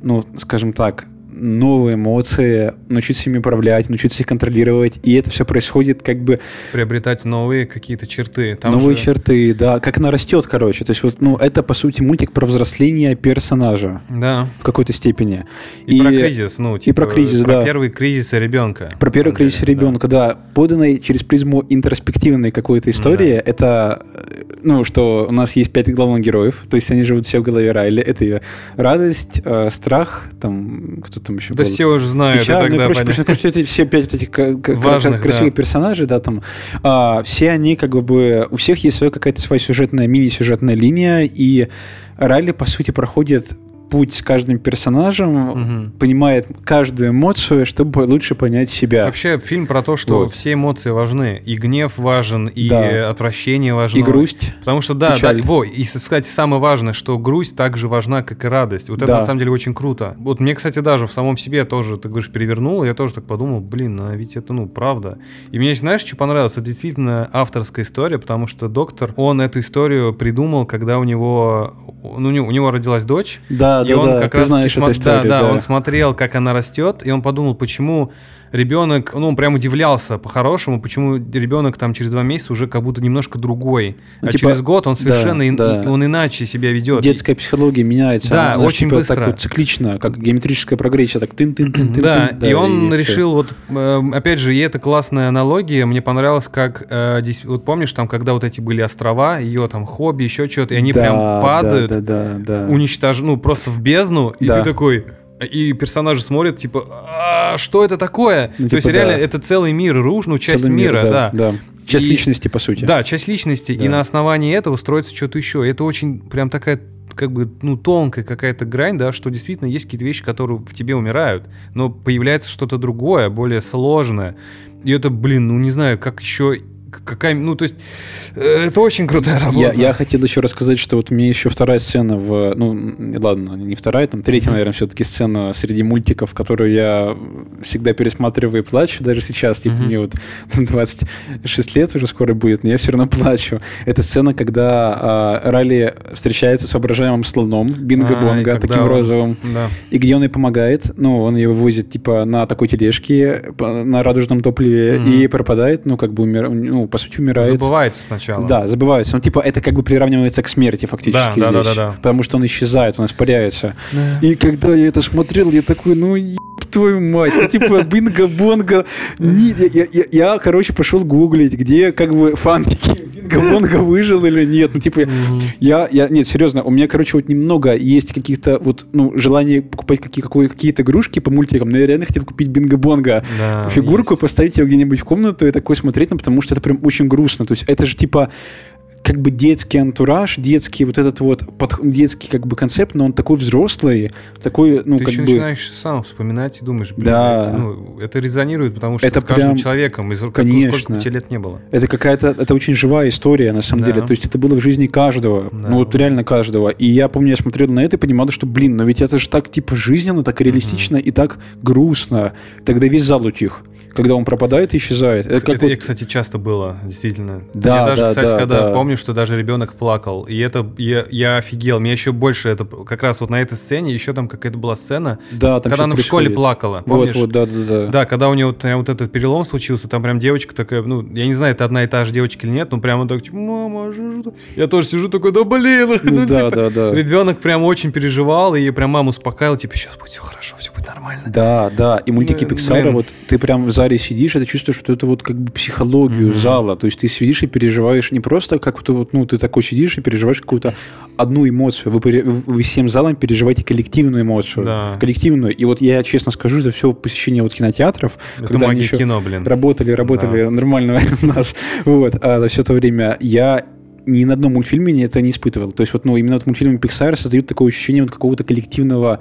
ну, скажем так, новые эмоции, научиться ими управлять, научиться их контролировать. И это все происходит как бы Приобретать новые какие-то черты. Там новые же- черты, да, как она растет, короче. То есть вот, ну, это, по сути, мультик про взросление персонажа Да. в какой-то степени. И, про кризис, ну, типа, про кризис, про да. первый кризис ребенка. Про первый кризис деле, да. ребенка, да. поданный через призму интроспективной какой-то истории, это, э, ну, что у нас есть пять главных героев, то есть они живут все в голове Райли. Это ее радость, э, страх, там, кто там еще Да было? все уже знают, и Печально, тогда понятно. короче, эти все пять вот этих Важных, красивых да. персонажей, да, там, а, все они как бы, у всех есть своя какая-то своя сюжетная, мини-сюжетная линия, и Райли, по сути, проходит путь с каждым персонажем, Мгм. понимает каждую эмоцию, чтобы лучше понять себя. Вообще фильм про то, что Вот. все эмоции важны. И гнев важен, и Да. отвращение важно. И грусть. Потому что, да, да, во, и, кстати, самое важное, что грусть так же важна, как и радость. Вот это, Да. на самом деле, очень круто. Вот мне, кстати, даже в самом себе тоже, ты говоришь, перевернул, я тоже так подумал, блин, а ведь это, ну, правда. И мне, знаешь, что понравилось? Это действительно авторская история, потому что доктор, он эту историю придумал, когда у него, ну, у него родилась дочь, Да, и да, он да, как раз знаешь эту историю, да, да. он смотрел, как она растет, и он подумал, почему ребенок, ну, он прям удивлялся по-хорошему, почему ребенок там через два месяца уже как будто немножко другой, Ну, а типа, через год он да, совершенно да. и- он иначе себя ведет. Детская психология меняется. Да, она, очень типа, быстро. Так вот циклично, как геометрическая прогрессия, так тын тын тын тын Да, тын, и он всё. решил, вот, э, опять же, и это классная аналогия, мне понравилось, как, э, дес- вот помнишь, там, когда вот эти были острова, ее там хобби, еще что-то, и они Да, прям да, падают, Да, да, да. уничтож... ну, просто в бездну, и Да. ты такой... И персонажи смотрят, типа, «А, что это такое? Ну, То есть типа, реально да. это целый мир, руж, ну, часть Целый мир, мира, да. да. Часть И- личности, по сути. Да, часть личности, и Да. на основании этого строится что-то еще. И это очень прям такая как бы, ну, тонкая какая-то грань, да, что действительно есть какие-то вещи, которые в тебе умирают, но появляется что-то другое, более сложное. И это, блин, ну, не знаю, как еще какая, ну, то есть, э, это очень крутая работа. Я, я хотел еще рассказать, что вот у меня еще вторая сцена в... Ну, ладно, не вторая, там третья, наверное, все-таки сцена среди мультиков, которую я всегда пересматриваю и плачу даже сейчас. Типа Мгм. мне вот <laughs> 26 лет уже скоро будет, но я все равно плачу. Это сцена, когда а, Ралли встречается с воображаемым слоном А, Бинго-Бонго, когда таким он- розовым. Да. И где он ей помогает, ну, он ее вывозит, типа, на такой тележке, на радужном топливе, Мгм. и пропадает, ну, как бы, умир... ну, по сути, умирает. Забывается сначала. Да, забывается. Ну, типа, это как бы приравнивается к смерти фактически Да, да, здесь. да, да, да. Потому что он исчезает, он испаряется. Да. И когда я это смотрел, я такой, ну, еб твою мать, ну, типа, бинго-бонго. Я, я- я- я, короче, пошел гуглить, где, как бы, фанфики, бинго-бонго выжил или нет. Ну, типа, я, я, нет, серьезно, у меня, короче, вот немного есть каких-то вот, ну, желание покупать какие, какое- какие-то игрушки по мультикам, но я реально хотел купить бинго-бонго Да, фигурку, есть. поставить ее где-нибудь в комнату и такой смотреть, ну, потому что это прям очень грустно. То есть это же типа как бы детский антураж, детский вот этот вот под, детский как бы концепт, но он такой взрослый, такой, ну, Ты как еще бы... начинаешь сам вспоминать и думаешь, блин, Да. это, ну, это резонирует, потому что Это с каждым прям- человеком, из Конечно. сколько тебе лет не было. Это какая-то, это очень живая история, на самом Да. деле. То есть это было в жизни каждого. Да. Ну вот реально каждого. И я помню, я смотрел на это и понимал, что, блин, но ведь это же так типа жизненно, так реалистично и так грустно. Тогда весь зал утих. Когда он пропадает и исчезает. Это как это, вот- кстати, часто было, действительно. Да, я даже, да, кстати, да, когда да. помню, что даже ребенок плакал, и это я, я офигел. Мне еще больше это как раз вот на этой сцене еще там какая-то была сцена, да, там когда она в школе происходит. плакала. Вот, Помнишь? вот, да, да, да. Да, когда у нее вот, вот этот перелом случился, там прям девочка такая, ну, я не знаю, это одна и та же девочка или нет, но прямо так, типа, мама, же это?» Я тоже сижу такой, да блин. Ну да, <laughs> типа, да, да. Ребенок прям очень переживал, и прям маму успокаивал, типа, сейчас будет все хорошо, все будет нормально. Да, да. И мультики Ну, Пиксара, вот ты прям в зале сидишь, и ты чувствуешь, что это вот как бы психологию Мгм. зала. То есть ты сидишь и переживаешь не просто как-то вот, ну, ты такой сидишь и переживаешь какую-то одну эмоцию. Вы, вы всем залом переживаете коллективную эмоцию. Да. Коллективную. И вот я честно скажу, за все посещение вот кинотеатров, Это когда они еще кино, блин. работали, работали нормально <laughs> у нас, вот, а за все это время я ни на одном мультфильме это не испытывал. То есть вот, ну, именно вот мультфильмы Pixar создают такое ощущение вот какого-то коллективного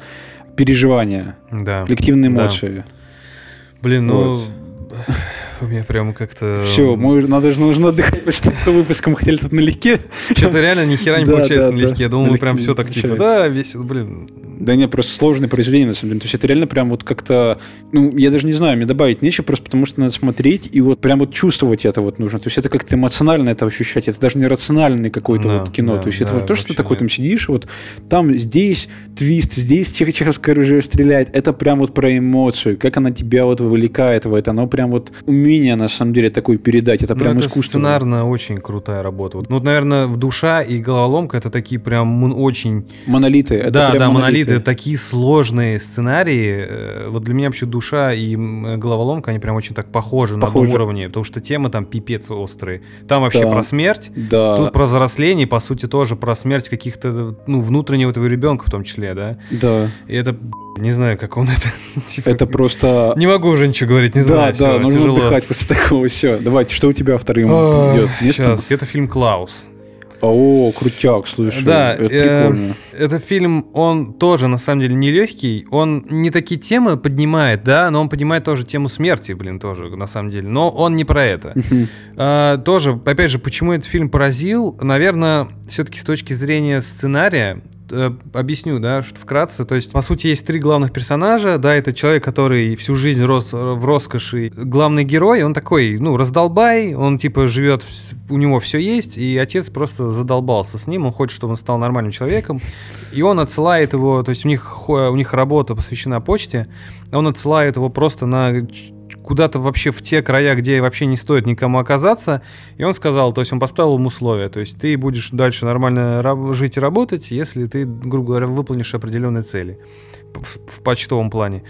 переживания, Да. коллективные Да. Блин, ну, Вот. <sighs> <laughs> у меня прям как-то... Все, мы, надо же нужно отдыхать после такого выпуска. Мы хотели тут налегке. Что-то реально ни хера не <laughs> Да, получается да, налегке. да. Я думал, мы Налегке прям все так типа, да, весело, блин. Да нет, просто сложное произведение, на самом деле. То есть это реально прям вот как-то... Ну, я даже не знаю, мне добавить нечего, просто потому что надо смотреть и вот прям вот чувствовать это вот нужно. То есть это как-то эмоционально это ощущать. Это даже не рациональное какое-то Да, вот кино. да, то есть это вот то, что ты такой там сидишь, вот там здесь твист, здесь чех- чеховское оружие стреляет. Это прям вот про эмоцию, как она тебя вот вовлекает в это. Оно прям вот умение, на самом деле, такое передать. Это Ну, прям это искусство. сценарно очень крутая работа. Вот, Ну, вот, наверное, в душа и головоломка это такие прям очень... Монолиты. Это да, да, монолиты. это такие сложные сценарии. Э, Вот для меня вообще душа и м, головоломка, они прям очень так похожи, на Похожи. одном уровне. Потому что темы там пипец острые. Там вообще Да. про смерть. Да. Тут про взросление, по сути, тоже про смерть каких-то, ну, внутреннего этого ребенка в том числе, да. Да. И это, Не знаю, как он это... <laughs> типа, Это просто... Не могу уже ничего говорить, не Да, знаю. да, всё, нужно тяжело. отдыхать после такого. Все, давайте, что у тебя вторым А, идет? Сейчас, это фильм «Клаус». О, крутяк, слушай, Да, это э, прикольно. Этот фильм, он тоже, на самом деле, нелегкий. Он не такие темы поднимает, да, но он поднимает тоже тему смерти, блин, тоже, на самом деле. Но он не про это. А, тоже, опять же, почему этот фильм поразил? Наверное, все-таки с точки зрения сценария, э, объясню, да, что вкратце. То есть, по сути, есть три главных персонажа. Да, это человек, который всю жизнь рос э, в роскоши. Главный герой, он такой, ну, раздолбай, он типа живет, у него все есть, и отец просто задолбался с ним, он хочет, чтобы он стал нормальным человеком, и он отсылает его, то есть у них, у них работа посвящена почте, он отсылает его просто на куда-то вообще в те края, где вообще не стоит никому оказаться, и он сказал, то есть он поставил ему условия, то есть ты будешь дальше нормально жить и работать, если ты, грубо говоря, выполнишь определенные цели в, в почтовом плане.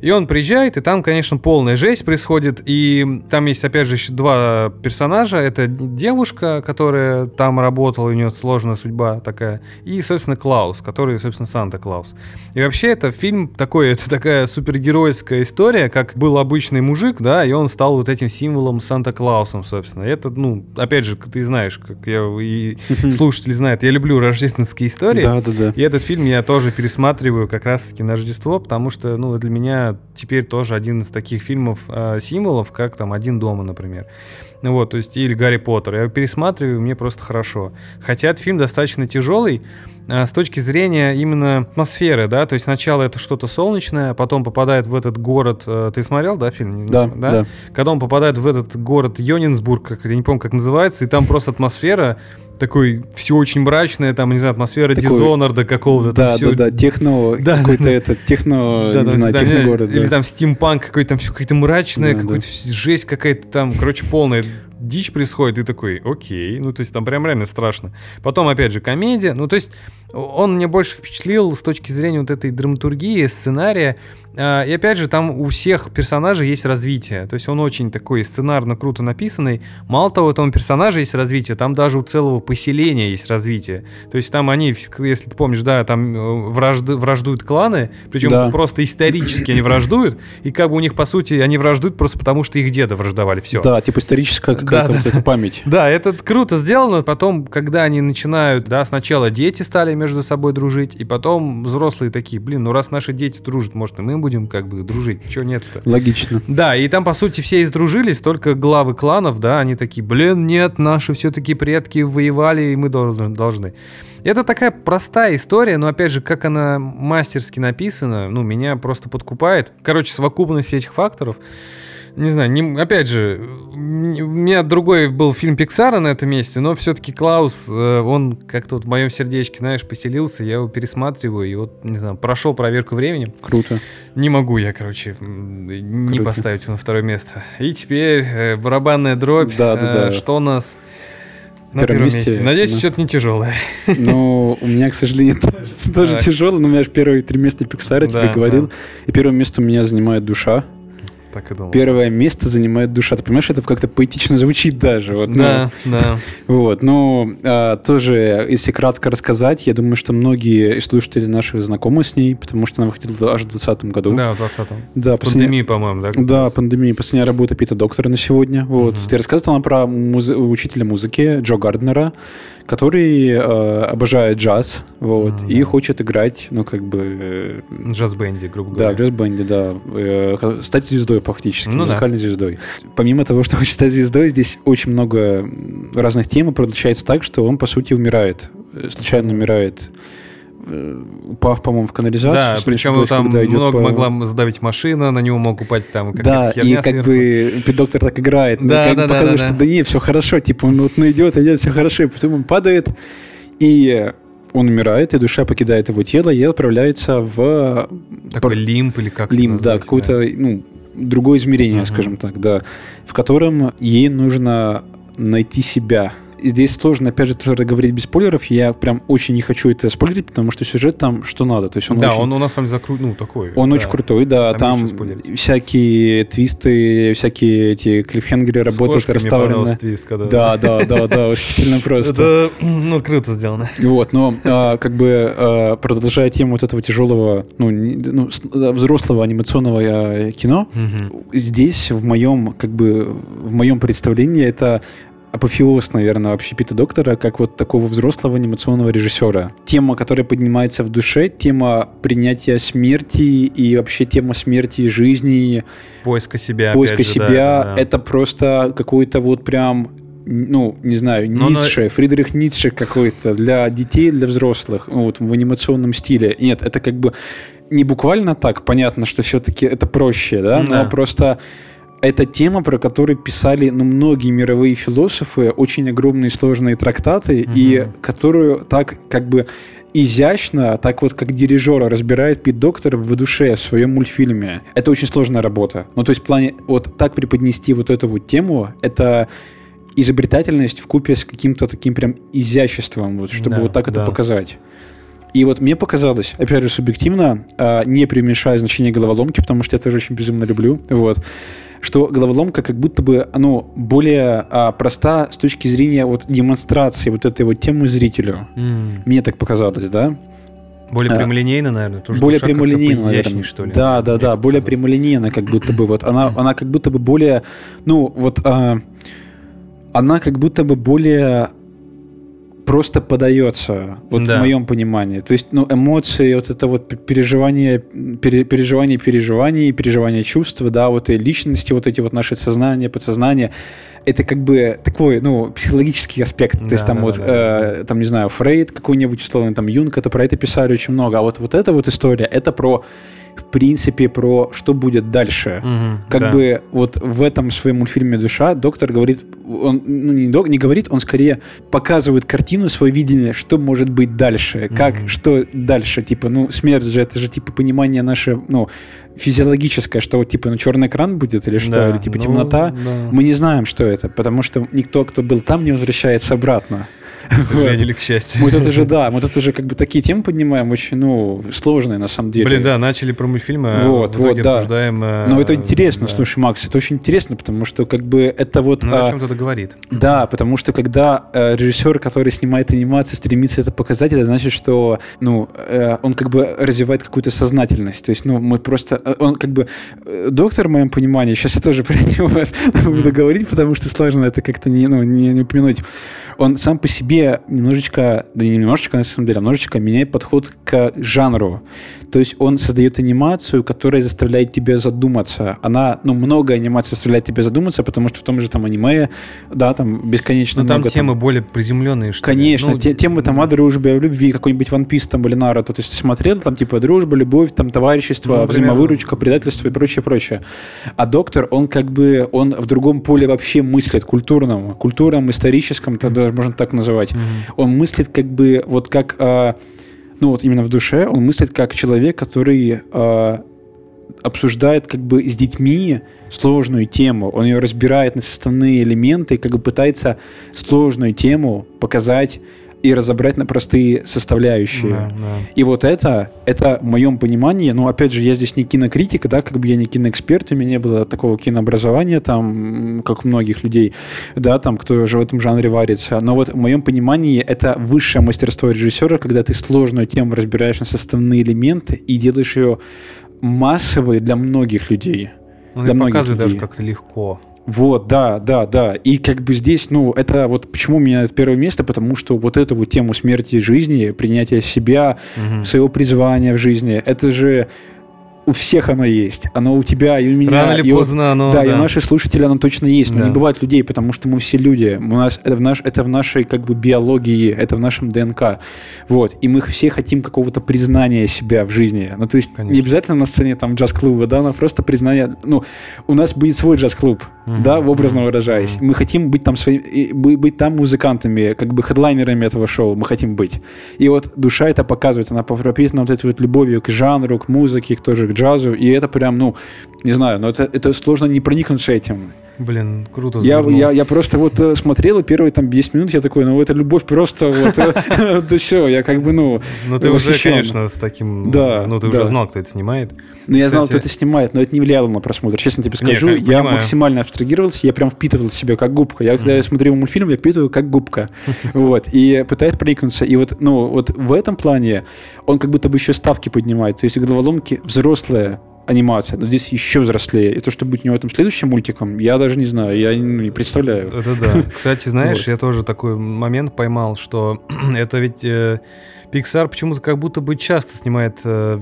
И он приезжает, и там, конечно, полная жесть происходит. И там есть, опять же, еще два персонажа. Это девушка, которая там работала, у нее сложная судьба такая. И, собственно, Клаус, который, собственно, Санта-Клаус. И вообще это фильм такой, <laughs> это такая супергеройская история, как был обычный мужик, да, и он стал вот этим символом Санта-Клаусом, собственно. И это, ну, опять же, ты знаешь, как я и слушатели знают, я люблю рождественские истории. Да, да, да. И этот фильм я тоже пересматриваю как раз-таки на Рождество, потому что, ну, для меня теперь тоже один из таких фильмов э, символов, как там «Один дома», например. Ну вот, то есть, или «Гарри Поттер». Я его пересматриваю, мне просто хорошо. Хотя этот фильм достаточно тяжелый, а, с точки зрения именно атмосферы, да, то есть сначала это что-то солнечное, потом попадает в этот город, э, ты смотрел, да, фильм? Да, да. Когда он попадает в этот город Йонинсбург, как, я не помню, как называется, и там просто атмосфера такой, все очень мрачное, там, не знаю, атмосфера Такой- Дизонорда какого-то. там Да, всё- да, да, техно, <laughs> Да, какой-то да. это, техно, да, не там, знаю, там, техногород, Или да. там стимпанк какой-то, там все какое-то мрачное, Да, какая-то жесть какая-то там, короче, полная дичь происходит, и такой, окей, ну, то есть там прям реально страшно. Потом, опять же, комедия, ну, то есть он мне больше впечатлил с точки зрения вот этой драматургии, сценария, и опять же, там у всех персонажей есть развитие, то есть он очень такой сценарно круто написанный. Мало того, там у персонажа есть развитие, там даже у целого поселения есть развитие. То есть там они, если ты помнишь, да, там э, вражду- враждуют кланы, причем Да. просто исторически они враждуют, и как бы у них, по сути, они враждуют просто потому, что их деды враждовали, все. Да, типа историческая какая-то Да, вот да, эта память. Да, это круто сделано. Потом, когда они начинают, да, сначала дети стали между собой дружить, и потом взрослые такие, блин, ну раз наши дети дружат, может, и мы будем как бы дружить. Чего нет-то? Логично. Да, и там, по сути, все издружились, только главы кланов, да, они такие, блин, нет, наши все-таки предки воевали, и мы должны. должны. Это такая простая история, но, опять же, как она мастерски написана, ну, меня просто подкупает. Короче, совокупность этих факторов, не знаю, не, опять же, у меня другой был фильм Пиксара на этом месте, но все-таки Клаус, э, он как-то вот в моем сердечке, знаешь, поселился, я его пересматриваю, и вот, не знаю, прошел проверку временем. Круто. Не могу я, короче, не Круто. поставить его на второе место. И теперь э, барабанная дробь. Да, да, Э, да. Что у нас на Первом первом месте, месте? Надеюсь, ну. что-то не тяжелое. Но у меня, к сожалению, <laughs> тоже, тоже тяжело, но у меня же первые три места Пиксара, я тебе Да, говорил. И первое место у меня занимает душа. Так и думал. Первое место занимает душа. Ты понимаешь, это как-то поэтично звучит даже. Вот, ну, Да, да. Вот, ну, а, тоже, если кратко рассказать, я думаю, что многие слушатели наши знакомы с ней, потому что она выходила аж в 2020 году. Да, в 20-м. Да, последняя- Пандемия, по-моему, да? Да, раз? пандемия. Последняя работа Пита Доктора на сегодня. Вот. Мгм. Ты рассказывал нам про муз- учителя музыки Джо Гарднера, который э, обожает джаз, вот, Мгм, и да. хочет играть, ну, как бы... э, Джаз-бенди, грубо да, говоря. в джаз-бенде, да. э, стать звездой фактически, Ну да. музыкальной звездой. Помимо того, <laughs> что хочет стать звездой, здесь очень много разных тем, и получается так, что он, по сути, умирает. Э, Случайно умирает, упав, по-моему, в канализацию. Да, причем ошибаюсь, там много по- могла задавить машина, на него мог упасть там Да, и как сверху. бы доктор так играет, Да, да, да, показывает, да, что да. да не, все хорошо, типа он вот ну, идет, идет, все хорошо, и потом он падает, и он умирает, и душа покидает его тело и отправляется в Такой пор- лимп или как лимб, да, какое-то, ну, другое измерение, Мгм. скажем так, да, в котором ей нужно найти себя, здесь сложно, опять же, тоже говорить без спойлеров. Я прям очень не хочу это спойлерить, потому что сюжет там что надо. То есть он да, очень, он у нас самом деле закрут, ну, такой. он да. очень крутой, да. Там Там, всякие твисты, всякие эти клиффхенгеры работают, расставлены. твист, когда- Да, да, да, да, <laughs> восхитительно просто. Это, ну, круто сделано. Вот, но а, как бы а, продолжая тему вот этого тяжелого, ну, ну, взрослого анимационного а, кино, здесь в моем как бы в моем представлении это апофеоз, наверное, вообще Пита Доктора, как вот такого взрослого анимационного режиссера. Тема, которая поднимается в душе, тема принятия смерти и вообще тема смерти и жизни, Поиска себя. поиска же, себя, да, да. это просто какой-то вот прям ну, не знаю, Но Ницше, Фридрих Ницше какой-то для детей, для взрослых, ну, вот в анимационном стиле. Нет, это как бы не буквально так, понятно, что все-таки это проще, да, Да. но просто это тема, про которую писали ну, многие мировые философы, очень огромные сложные трактаты, и Мгм. которую так как бы изящно, так вот как дирижера разбирает Пит Доктор в душе в своем мультфильме. Это очень сложная работа. Ну, то есть в плане вот так преподнести вот эту вот тему, это изобретательность в купе с каким-то таким прям изяществом, вот, чтобы Да, вот так это да. показать. И вот мне показалось, опять же, субъективно, а, не преуменьшая значение головоломки, потому что я тоже очень безумно люблю, вот, что головоломка как будто бы, оно более а, проста с точки зрения вот демонстрации вот этой вот темы зрителю. М. Мне так показалось, да? Более А, прямолинейно, наверное. тоже более прямолинейно, наверное. что ли. Да, да, да, более прямолинейно, как будто бы вот она, она как будто бы более, ну вот, а, она как будто бы более просто подается, вот Да. в моем понимании. То есть, ну, эмоции, вот это вот переживание, пере- переживание переживаний, переживание чувств, да, вот и личности, вот эти вот наши сознания, подсознание, это как бы такой, ну, психологический аспект. То есть Да, там да, вот, да, да. э, там, не знаю, Фрейд какой-нибудь, условно, там Юнг, это про это писали очень много. А вот, вот эта вот история, это про, в принципе, про что будет дальше. Мгм, Как да. бы вот в этом своем мультфильме «Душа» доктор говорит, он ну, не, док- не говорит, он скорее показывает картину, свое видение, что может быть дальше, как, Мгм. что дальше, типа, ну, смерть же, это же, типа, понимание наше, ну, физиологическое, что вот, типа, ну, черный экран будет или что, Да, или, типа, ну, темнота. да. Мы не знаем, что это, потому что никто, кто был там, не возвращается обратно. <laughs> К сожалению или к счастью. Мы тут уже, да, мы тут уже как бы такие темы поднимаем, очень, ну, сложные на самом деле. Блин, да, начали про мультфильмы, а Вот, вот, да. обсуждаем... э, Но это интересно, да. слушай, Макс, это очень интересно, потому что как бы это вот... Ну, а, о чем кто-то говорит. Да, потому что когда э, режиссер, который снимает анимацию, стремится это показать, это значит, что ну, э, он как бы развивает какую-то сознательность. То есть, ну, мы просто... Он как бы... доктор, в моем понимании, сейчас я тоже <laughs> про него буду говорить, потому что сложно это как-то не, ну, не, не упомянуть. Он сам по себе немножечко, да не немножечко, на самом деле, а немножечко меняет подход к жанру. То есть он создает анимацию, которая заставляет тебя задуматься. Она, ну, много анимации заставляет тебя задуматься, потому что в том же там аниме, да, там бесконечно Ну, там много темы более приземленные, что ли. Конечно, Ну, те- темы там о дружбе, о любви, какой-нибудь One Piece там или Наруто. То есть ты смотрел, там типа дружба, любовь, там товарищество, Ну, взаимовыручка, предательство и прочее, прочее. А доктор, он как бы, он в другом поле вообще мыслит, культурном, культурном, историческом, тогда можно так называть. Мгм. Он мыслит как бы вот как, а, ну вот именно в душе, он мыслит как человек, который а, обсуждает как бы с детьми сложную тему, он ее разбирает на составные элементы как бы пытается сложную тему показать и разобрать на простые составляющие. Да, да. И вот это, это в моем понимании, ну, опять же, я здесь не кинокритик, да, как бы я не киноэксперт, у меня не было такого кинообразования, там, как у многих людей, да, там, кто уже в этом жанре варится. Но вот в моем понимании это высшее мастерство режиссера, когда ты сложную тему разбираешь на составные элементы и делаешь ее массовой для многих людей. Он Для и многих показывает даже людей. как-то легко. Вот, да, да, да. И как бы здесь, ну, это вот почему у меня это первое место, потому что вот эту вот тему смерти и жизни, принятия себя, Мгм. своего призвания в жизни, это же у всех оно есть. Оно у тебя и у меня. Рано или и у- поздно оно... да, и у наших слушателей оно точно есть. Но Да. не бывает людей, потому что мы все люди. У нас это в, наш, это в нашей как бы биологии, это в нашем ДНК. Вот. И мы все хотим какого-то признания себя в жизни. Ну, то есть не Конечно. обязательно на сцене там джаз-клуба, да, но просто признание. Ну, у нас будет свой джаз-клуб, Мгм. да, в образно выражаясь. Мгм. Мы хотим быть там свои, и бы- быть там музыкантами, как бы хедлайнерами этого шоу. Мы хотим быть. И вот душа это показывает, она прописана вот этой вот любовью к жанру, к музыке, к тоже к джазу, и это прям, ну, не знаю, но это, это сложно не проникнуться этим. Блин, круто Я, завернул. я, я просто вот э, смотрел, и первые там 10 минут я такой, ну это любовь просто вот, <laughs> да все, я как бы, ну, Ну, ты уже, конечно, с таким... Да, Ну, ты уже знал, кто это снимает. Ну, я знал, кто это снимает, но это не влияло на просмотр. Честно тебе скажу, я максимально абстрагировался, я прям впитывал в себя как губка. Я когда смотрю мультфильм, я впитываю как губка. <laughs> Вот. И пытаюсь проникнуться. И вот, ну, вот в этом плане он как будто бы еще ставки поднимает. То есть головоломки взрослая анимация, но здесь еще взрослее. И то, что будет у него там следующим мультиком, я даже не знаю, я ну, не представляю. Это да. <laughs> Кстати, знаешь, Вот. я тоже такой момент поймал, что <clears throat> это ведь э, Pixar почему-то как будто бы часто снимает э,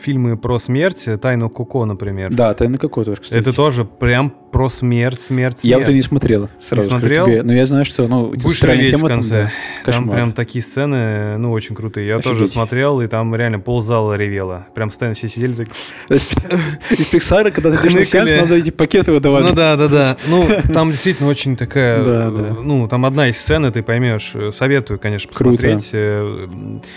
фильмы про смерть, э, «Тайну Коко», например. Да, тайна какой тоже, кстати. Это тоже прям про смерть, смерть, смерть. Я вот и не смотрел, сразу скажу смотрел? тебе. Но я знаю, что, ну, странная реветь в тема там, конце. да. Там прям такие сцены, ну, очень крутые. Я тоже Офигеть. смотрел, и там реально ползала ревела. Прям сцены все сидели так... <laughs> Из Пиксара, когда ты на сеанс, надо эти пакеты выдавать. Ну да, да, да. <laughs> Ну, там действительно очень такая... Э. Ну, там одна из сцен, ты поймешь. Э, Советую, конечно, посмотреть. Э,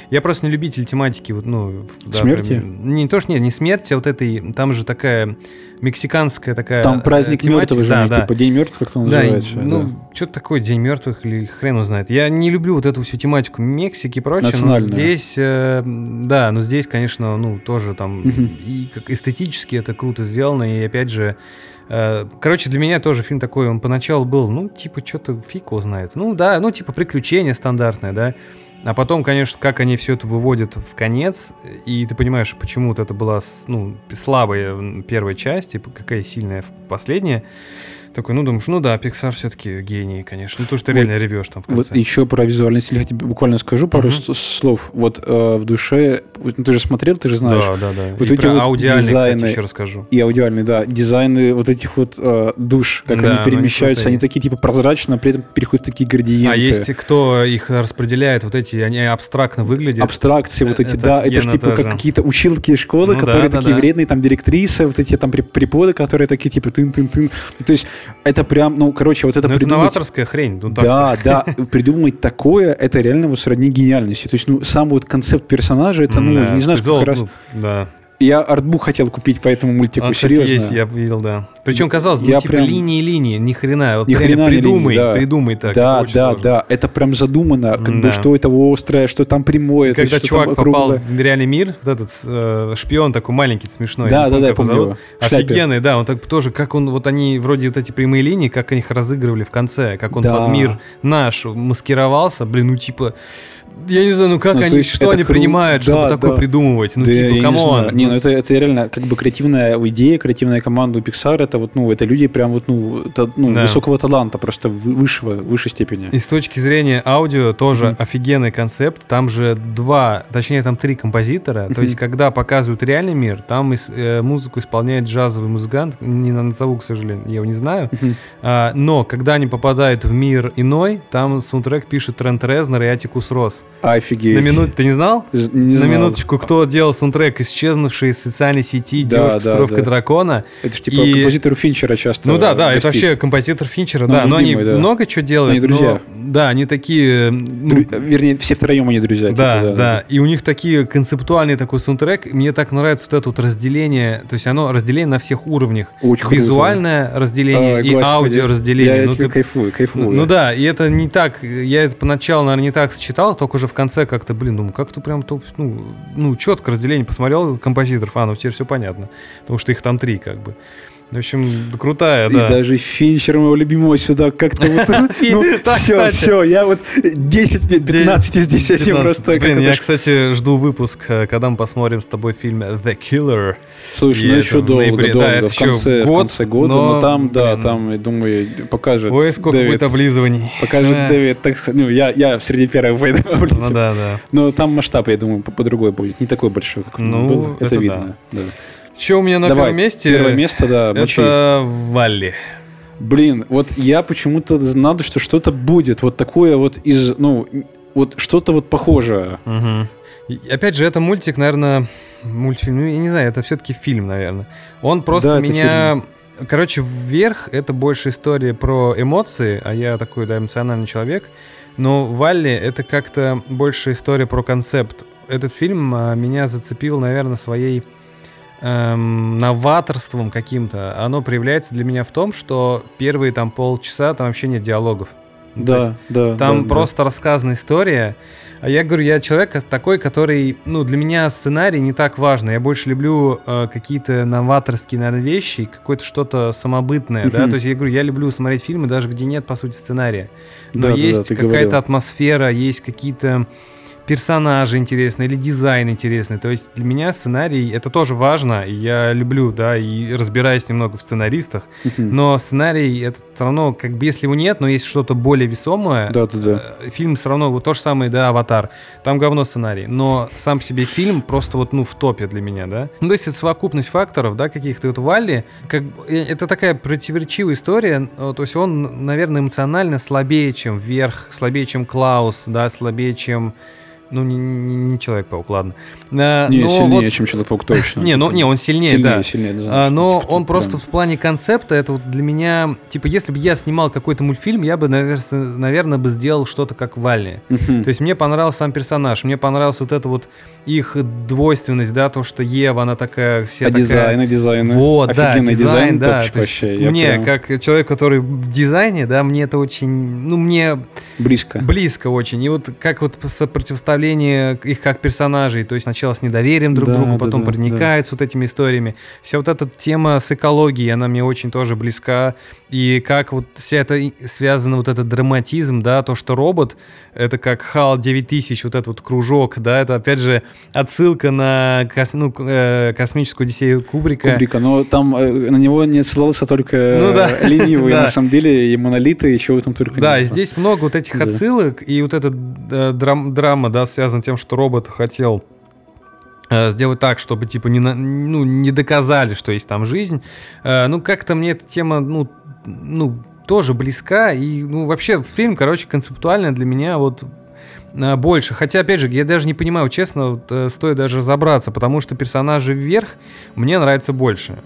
Я просто не любитель тематики. Вот, ну, Смерти? Не то, что нет, не смерти, а вот этой... Там же такая мексиканская такая... Там праздник э, тематика. мертвых же, Да, у них, да. типа День мертвых, как он Да, называется. ну, да. что-то такое День мертвых или хрен его знает. Я не люблю вот эту всю тематику Мексики и прочее. Но здесь, э, да, но здесь, конечно, ну, тоже там и как эстетически это круто сделано, и опять же, э, короче, для меня тоже фильм такой, он поначалу был, ну, типа, что-то фиг его знает. Ну, да, ну, типа, приключение стандартное, да. А потом, конечно, как они все это выводят в конец, и ты понимаешь, почему вот это была ну, слабая первая часть, и какая сильная последняя. Такой, ну, думаешь, ну да, Pixar все-таки гений, конечно. Ну, то, что ты Вот- реально ревешь там в конце. Вот еще про визуальный стиль я тебе буквально скажу пару с- слов. Вот э, в душе, ну, ты же смотрел, ты же знаешь, Да, да, да. Вот и эти про вот аудиальный, дизайны. кстати, еще расскажу. и аудиальный, да, дизайны вот этих вот э, душ, как Да, они перемещаются, они такие типа прозрачные, но при этом переходят в такие градиенты. А есть кто их распределяет, вот эти, они абстрактно выглядят. Абстракции вот эти, Это да, это же типа как какие-то училки школы, Ну которые да, такие да. вредные, там директрисы, вот эти там преподы, которые такие типа тын-тын-тын. То есть это прям, ну, короче, вот это Ну, это придумать... новаторская хрень. Ну, Да, да, <laughs> придумать такое, это реально вот сродни гениальности. То есть, ну, сам вот концепт персонажа, это, ну, не знаю, сколько раз... ну, да. Я артбук хотел купить по этому мультику, Он, кстати, серьезно. есть, я видел, да. Причем, казалось бы, Я ну, типа прям- линии-линии, ни хрена. Вот Ни хрена придумай, линии, да. придумай так. да, да, сложно. да, это прям задумано, как бы, Да. что это острое, что там прямое, есть, Когда что чувак попал в реальный мир, вот этот э, шпион такой маленький, смешной. Да, да, да, я помню его. Офигенный, да, он так тоже, как он, вот они вроде вот эти прямые линии, как они их разыгрывали в конце, как он Да. под мир наш маскировался, блин, ну типа, я не знаю, ну как Ну, то они, что они кру- принимают, чтобы да, такое да. придумывать, ну Да, типа, не come on. знаю. Не, ну это, это реально как бы креативная идея, креативная команда у Pixar, это вот, ну, это люди прям вот, ну, это, ну, Да. высокого таланта, просто вы- высшего, высшей степени. И с точки зрения аудио тоже Мгм. офигенный концепт. Там же два, точнее там три композитора. То Мгм. есть когда показывают реальный мир, там ис- э, музыку исполняет джазовый музыкант. Не назову, к сожалению, я его не знаю. Мгм. А, но когда они попадают в мир иной, там саундтрек пишет Трент Резнер и Атикус Росс. Офигеть. На минуту, ты не знал? Не На знал. минуточку, кто делал саундтрек «Исчезнувший из социальной сети Да, девушка да, татуировкой да. дракона». Это же типа И- композитору Финчера часто Ну да, да, это гостит. вообще композитор Финчера, Ну, да. Но они да. много чего делают. Они друзья. но- да, они такие... ну, Дру- Вернее, все втроем они друзья. типа, Да, да, И у них такие концептуальный такой саундтрек. Мне так нравится вот это вот разделение. То есть оно разделение на всех уровнях. Очень круто. Визуальное разделение Ой, и господи. аудио разделение. Я ну, ты- кайфую, кайфую. ну, ну да, и это не так. Я это поначалу, наверное, не так считал, только уже в конце как-то, блин, думаю, как-то прям то, ну, ну, четко разделение посмотрел композиторов, а, ну теперь все понятно. Потому что их там три, как бы. В общем, крутая, И да. даже Финчер моего любимого сюда как-то вот... <laughs> Ну, все, кстати. все, я вот 10 лет, 15 из 10 15. просто... Блин, я, кстати, жду выпуск, э, когда мы посмотрим с тобой фильм The Killer. Слушай, И ну еще в долго, долго, в конце, в год, конце года, но, там, да, там, я думаю, покажет Ой, сколько будет облизываний. Покажет Да. Дэвид, так сказать, ну, я, я среди первых выйду. <laughs> Ну да, да. Но там масштаб, я думаю, по- по-другой будет. Не такой большой, как он Ну, был. Это, это видно. Что у меня на Давай, первом месте? Первое место, да, мочи. Это Валли. Блин, вот я почему-то знал, что что-то будет. Вот такое вот из, ну, вот что-то вот похожее. И, Опять же, это мультик, наверное, мультфильм. Ну, я не знаю, это все-таки фильм, наверное. Он просто Да, меня. Короче, вверх это больше история про эмоции, а я такой, да, эмоциональный человек. Но Валли это как-то больше история про концепт. Этот фильм а, меня зацепил, наверное, своей эм, новаторством каким-то, оно проявляется для меня в том, что первые там полчаса там вообще нет диалогов. Ну, Да, есть да. Там да, просто рассказана история. А я говорю, я человек такой, который, ну, для меня сценарий не так важно. Я больше люблю э, какие-то новаторские, наверное, вещи, какое-то что-то самобытное, да. То есть я говорю, я люблю смотреть фильмы, даже где нет, по сути, сценария. Но Да, да, да, есть ты какая-то говорил. атмосфера, есть какие-то персонажи интересные или дизайн интересный. То есть для меня сценарий это тоже важно, я люблю, да, и разбираюсь немного в сценаристах. Но сценарий это все равно, как бы если его нет, но есть что-то более весомое, Да, да, да. фильм все равно вот то же самое, да, Аватар. Там говно сценарий, но сам по себе фильм просто вот ну в топе для меня, да. Ну то есть это совокупность факторов, да, каких-то вот Валли, как э, это такая противоречивая история. э, То есть он, наверное, эмоционально слабее, чем Вверх, слабее, чем Клаус, да, слабее, чем ну не, не- не Человек-паук, ладно. А, Не, но сильнее, вот- чем Человек-паук, точно. <laughs> не, ну не, он сильнее, сильнее, да. сильнее, да, значит, но он просто прям- в плане концепта, это вот для меня, типа, если бы я снимал какой-то мультфильм, я бы, наверное, бы сделал что-то как Валли. То есть мне понравился сам персонаж, мне понравилась вот эта вот их двойственность, да, то, что Ева, она такая вся А такая... дизайн, и дизайн. Вот, да, дизайн, да. вообще. Мне, прям как человек, который в дизайне, да, мне это очень, ну, мне Близко. близко очень. И вот как вот сопротивставление их как персонажей, то есть сначала с недоверием друг Да, другу, да, потом да, проникают с вот этими историями. Вся вот эта тема с экологией, она мне очень тоже близка. И как вот вся это связано, вот этот драматизм, да, то, что робот, это как HAL 9000, вот этот вот кружок, да, это опять же отсылка на кос- ну, э, космическую Одиссею Кубрика. Кубрика, но там э, на него не ссылался только Ну да, <laughs> э, ленивые, <laughs> да. на самом деле, и монолиты, и чего там только Да, здесь много вот этих Да. отсылок, и вот эта э, драм- драма, да, связана с тем, что робот хотел э, сделать так, чтобы, типа, не, на- ну, не доказали, что есть там жизнь. Э, ну, как-то мне эта тема, ну, ну, тоже близка, и, ну, вообще, фильм, короче, концептуально для меня вот э, больше. Хотя, опять же, я даже не понимаю, честно, вот, стоит даже разобраться, потому что персонажи вверх мне нравятся больше.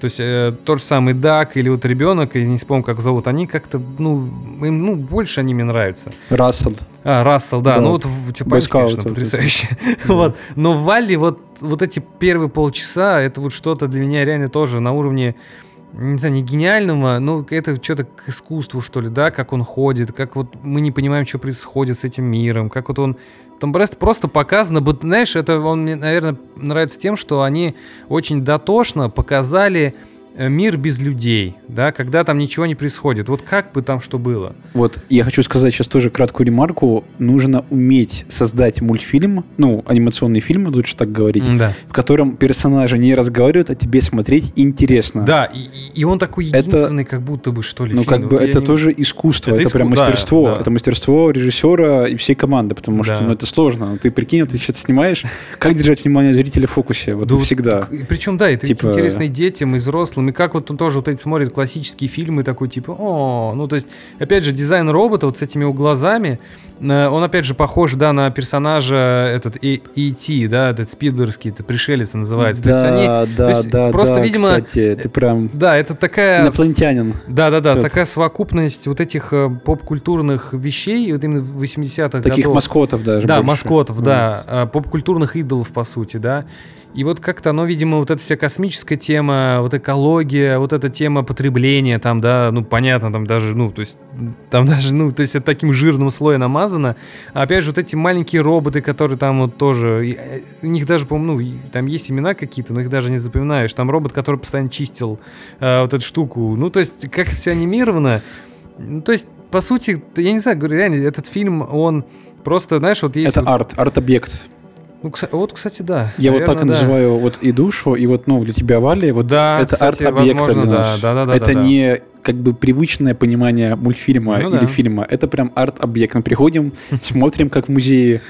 То есть э, тот же самый Дак или вот ребенок, я не вспомню, как зовут, они как-то, ну, им, ну, больше они мне нравятся. Рассел. А, Рассел, да, Да. ну вот типа, конечно, потрясающе. <laughs> вот. Но в Валли вот, вот эти первые полчаса, это вот что-то для меня реально тоже на уровне, не знаю, не гениального, но это что-то к искусству, что ли, да, как он ходит, как вот мы не понимаем, что происходит с этим миром, как вот он там просто, просто показано, знаешь, это он мне, наверное, нравится тем, что они очень дотошно показали мир без людей, да, когда там ничего не происходит. Вот как бы там что было. Вот, я хочу сказать сейчас тоже краткую ремарку. Нужно уметь создать мультфильм, ну, анимационный фильм, лучше так говорить, Да. в котором персонажи не разговаривают, а тебе смотреть интересно. Да, и, и- он такой Это- единственный, как будто бы, что ли. Ну, фильм. как бы Вот я это не- тоже искусство, Это это, иску- прям да, мастерство. да. Это мастерство режиссера и всей команды, потому что Да. ну, это сложно. Ты прикинь, ты что-то снимаешь, как держать внимание зрителя в фокусе? Вот Да всегда. к- и Причем, да, это Типа- интересно и детям, и взрослым. И как вот он тоже вот эти смотрит классические фильмы, такой типа, о, ну то есть, опять же, дизайн робота вот с этими глазами, э, он опять же похож, да, на персонажа этот E.T., да, этот Спилбергский, это пришелец называется. то есть они, да, то да, есть да, просто, да, видимо, кстати, ты прям да, это такая... инопланетянин. Да, да, да, такая совокупность вот этих э, поп-культурных вещей, вот именно 80-х Таких годов. маскотов даже Да, больше. маскотов, да, поп-культурных идолов, по сути, да. И вот как-то оно, видимо, вот эта вся космическая тема, вот экология, вот эта тема потребления, там, да, ну, понятно, там даже, ну, то есть, там даже, ну, то есть это таким жирным слоем намазано. А опять же, вот эти маленькие роботы, которые там вот тоже, э, у них даже, по-моему, ну, там есть имена какие-то, но их даже не запоминаешь. Там робот, который постоянно чистил э, вот эту штуку. Ну, то есть, как это все анимировано. Ну, то есть, по сути, я не знаю, говорю, реально, этот фильм, он просто, знаешь, вот есть... Это вот- арт, арт-объект. Ну, вот, кстати, да. Я вот так и Наверное, да. называю вот и душу, и вот, ну, для тебя Вали, вот Да, это арт-объект для нас. да, да, да, это да, да. не как бы привычное понимание мультфильма Ну или да. фильма. Это прям арт-объект. Мы приходим, <laughs> смотрим, как в музее,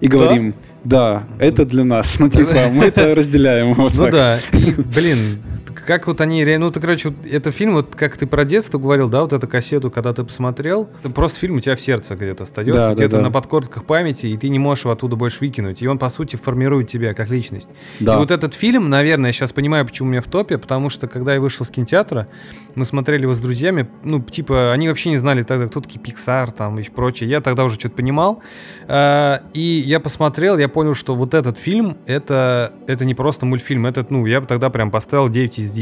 и говорим, да, это для нас. <laughs> Ну, типа, мы это разделяем. Ну да, <laughs> блин, как вот они, ре- ну, ты, короче, вот это фильм, вот как ты про детство говорил, да, вот эту кассету, когда ты посмотрел, это просто фильм у тебя в сердце где-то остается, Да, да, где-то да. на подкорках памяти, и ты не можешь его оттуда больше выкинуть. И он, по сути, формирует тебя как личность. Да. И вот этот фильм, наверное, я сейчас понимаю, почему у меня в топе, потому что, когда я вышел с кинотеатра, мы смотрели его с друзьями, ну, типа, они вообще не знали тогда, кто такие Pixar, там, и прочее. Я тогда уже что-то понимал. А, И я посмотрел, я понял, что вот этот фильм, это, это не просто мультфильм, это, ну, я бы тогда прям поставил 9 из 10,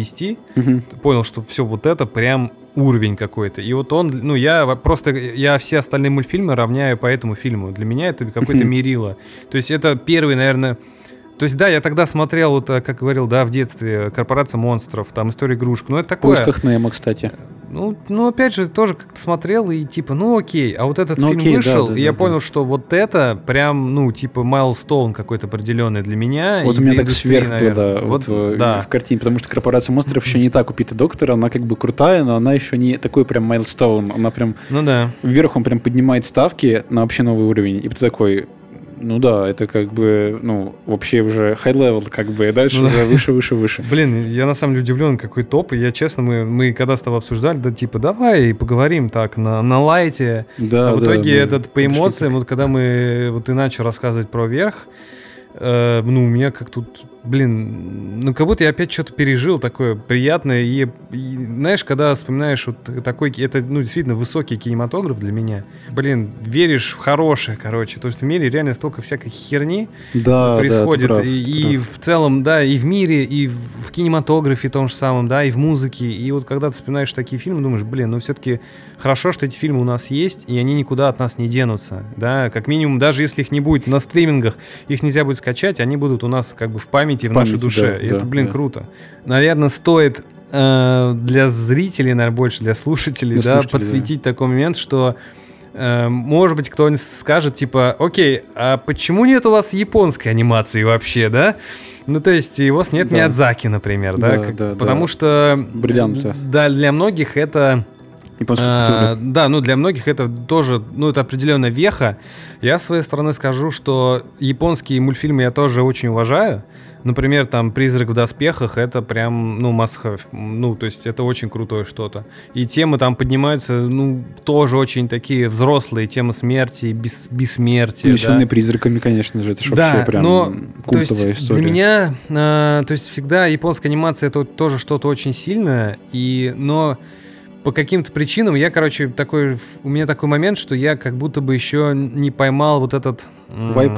Мгм. понял, что все вот это прям уровень какой-то. И вот он, ну, я просто, я все остальные мультфильмы равняю по этому фильму. Для меня это какое-то Мгм. мерило. То есть это первый, наверное... То есть, да, я тогда смотрел, вот, э, как говорил, да, в детстве, «Корпорация монстров», там, «История игрушек», ну, это В такое... поисках Немо, кстати. Ну, ну, опять же, тоже как-то смотрел и типа, ну окей. А вот этот Ну, фильм окей, да, вышел, да, и я да, понял, да. что вот это прям, ну, типа, майлстоун какой-то определенный для меня. Вот у меня так сверх было Вот, вот, в, да. в картине, потому что корпорация монстров еще не так у Пита Доктора, она как бы крутая, но она еще не такой прям майлстоун, она прям Ну да. вверх он прям поднимает ставки на вообще новый уровень, и ты такой, ну да, это как бы, ну, вообще уже high level, как бы, и дальше Ну да. уже выше, выше, выше. Блин, я на самом деле удивлен, какой топ. И я честно, мы, мы когда с тобой обсуждали, да, типа, давай поговорим так на, на лайте. Да, а в да, итоге мы этот по эмоциям, вот когда мы вот начал рассказывать про верх, э, ну, у меня как тут, блин, ну, как будто я опять что-то пережил такое приятное. И, и, знаешь, когда вспоминаешь вот такой, это, ну, действительно высокий кинематограф для меня. Блин, веришь в хорошее, короче. То есть в мире реально столько всякой херни Да, да, происходит. прав, и и в целом, да, и в мире, и в, в кинематографе том же самом, да, и в музыке. И вот когда ты вспоминаешь такие фильмы, думаешь, блин, ну все-таки хорошо, что эти фильмы у нас есть, и они никуда от нас не денутся. Да, как минимум, даже если их не будет на стримингах, их нельзя будет скачать, они будут у нас как бы в памяти, в, В нашей памяти, душе. да, и да, это, блин, да. круто. Наверное, стоит э, для зрителей, наверное, больше для слушателей, Для да, слушателей, да. подсветить такой момент, что э, может быть, кто-нибудь скажет, типа, окей, а почему нет у вас японской анимации вообще, да? Ну, то есть, вас нет Да. Миядзаки, например, да? Да, Как- да, потому да. что... Бриллианты. Да, для многих это... А, да, ну для многих это тоже, ну это определенная веха. Я с своей стороны скажу, что японские мультфильмы я тоже очень уважаю. Например, там «Призрак в доспехах» — это прям, ну, must. Ну, то есть это очень крутое что-то. И темы там поднимаются, ну, тоже очень такие взрослые. Темы смерти, бес, бессмертия. да. Унесенные призраками, конечно же, это ж Да, вообще прям но то культовая есть история. для меня, а, то есть всегда японская анимация это тоже что-то очень сильное, и но по каким-то причинам я, короче, такой, у меня такой момент, что я как будто бы еще не поймал вот этот м, Вайб?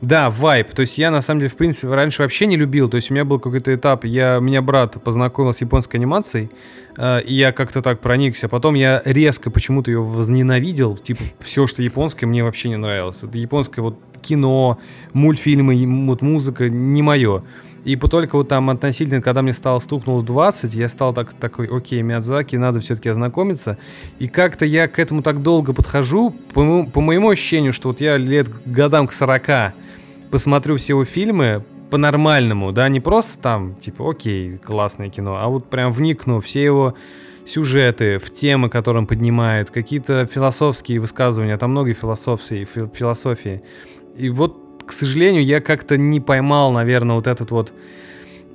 Да, вайп. То есть я, на самом деле, в принципе, раньше вообще не любил. То есть у меня был какой-то этап, я, меня брат познакомил с японской анимацией, э, и я как-то так проникся. Потом я резко почему-то ее возненавидел. Типа, все, что японское, мне вообще не нравилось. Вот японское вот кино, мультфильмы, вот музыка не мое. И только вот там относительно, когда мне стало стукнуло 20, я стал так, такой, окей, Миядзаки, надо все-таки ознакомиться. И как-то я к этому так долго подхожу, по, моему- по моему ощущению, что вот я лет годам к 40 посмотрю все его фильмы по-нормальному, да, не просто там, типа, окей, классное кино, а вот прям вникну, все его сюжеты, в темы, которые он поднимает, какие-то философские высказывания, там много философии, фи- философии. И вот, к сожалению, я как-то не поймал, наверное, вот этот вот...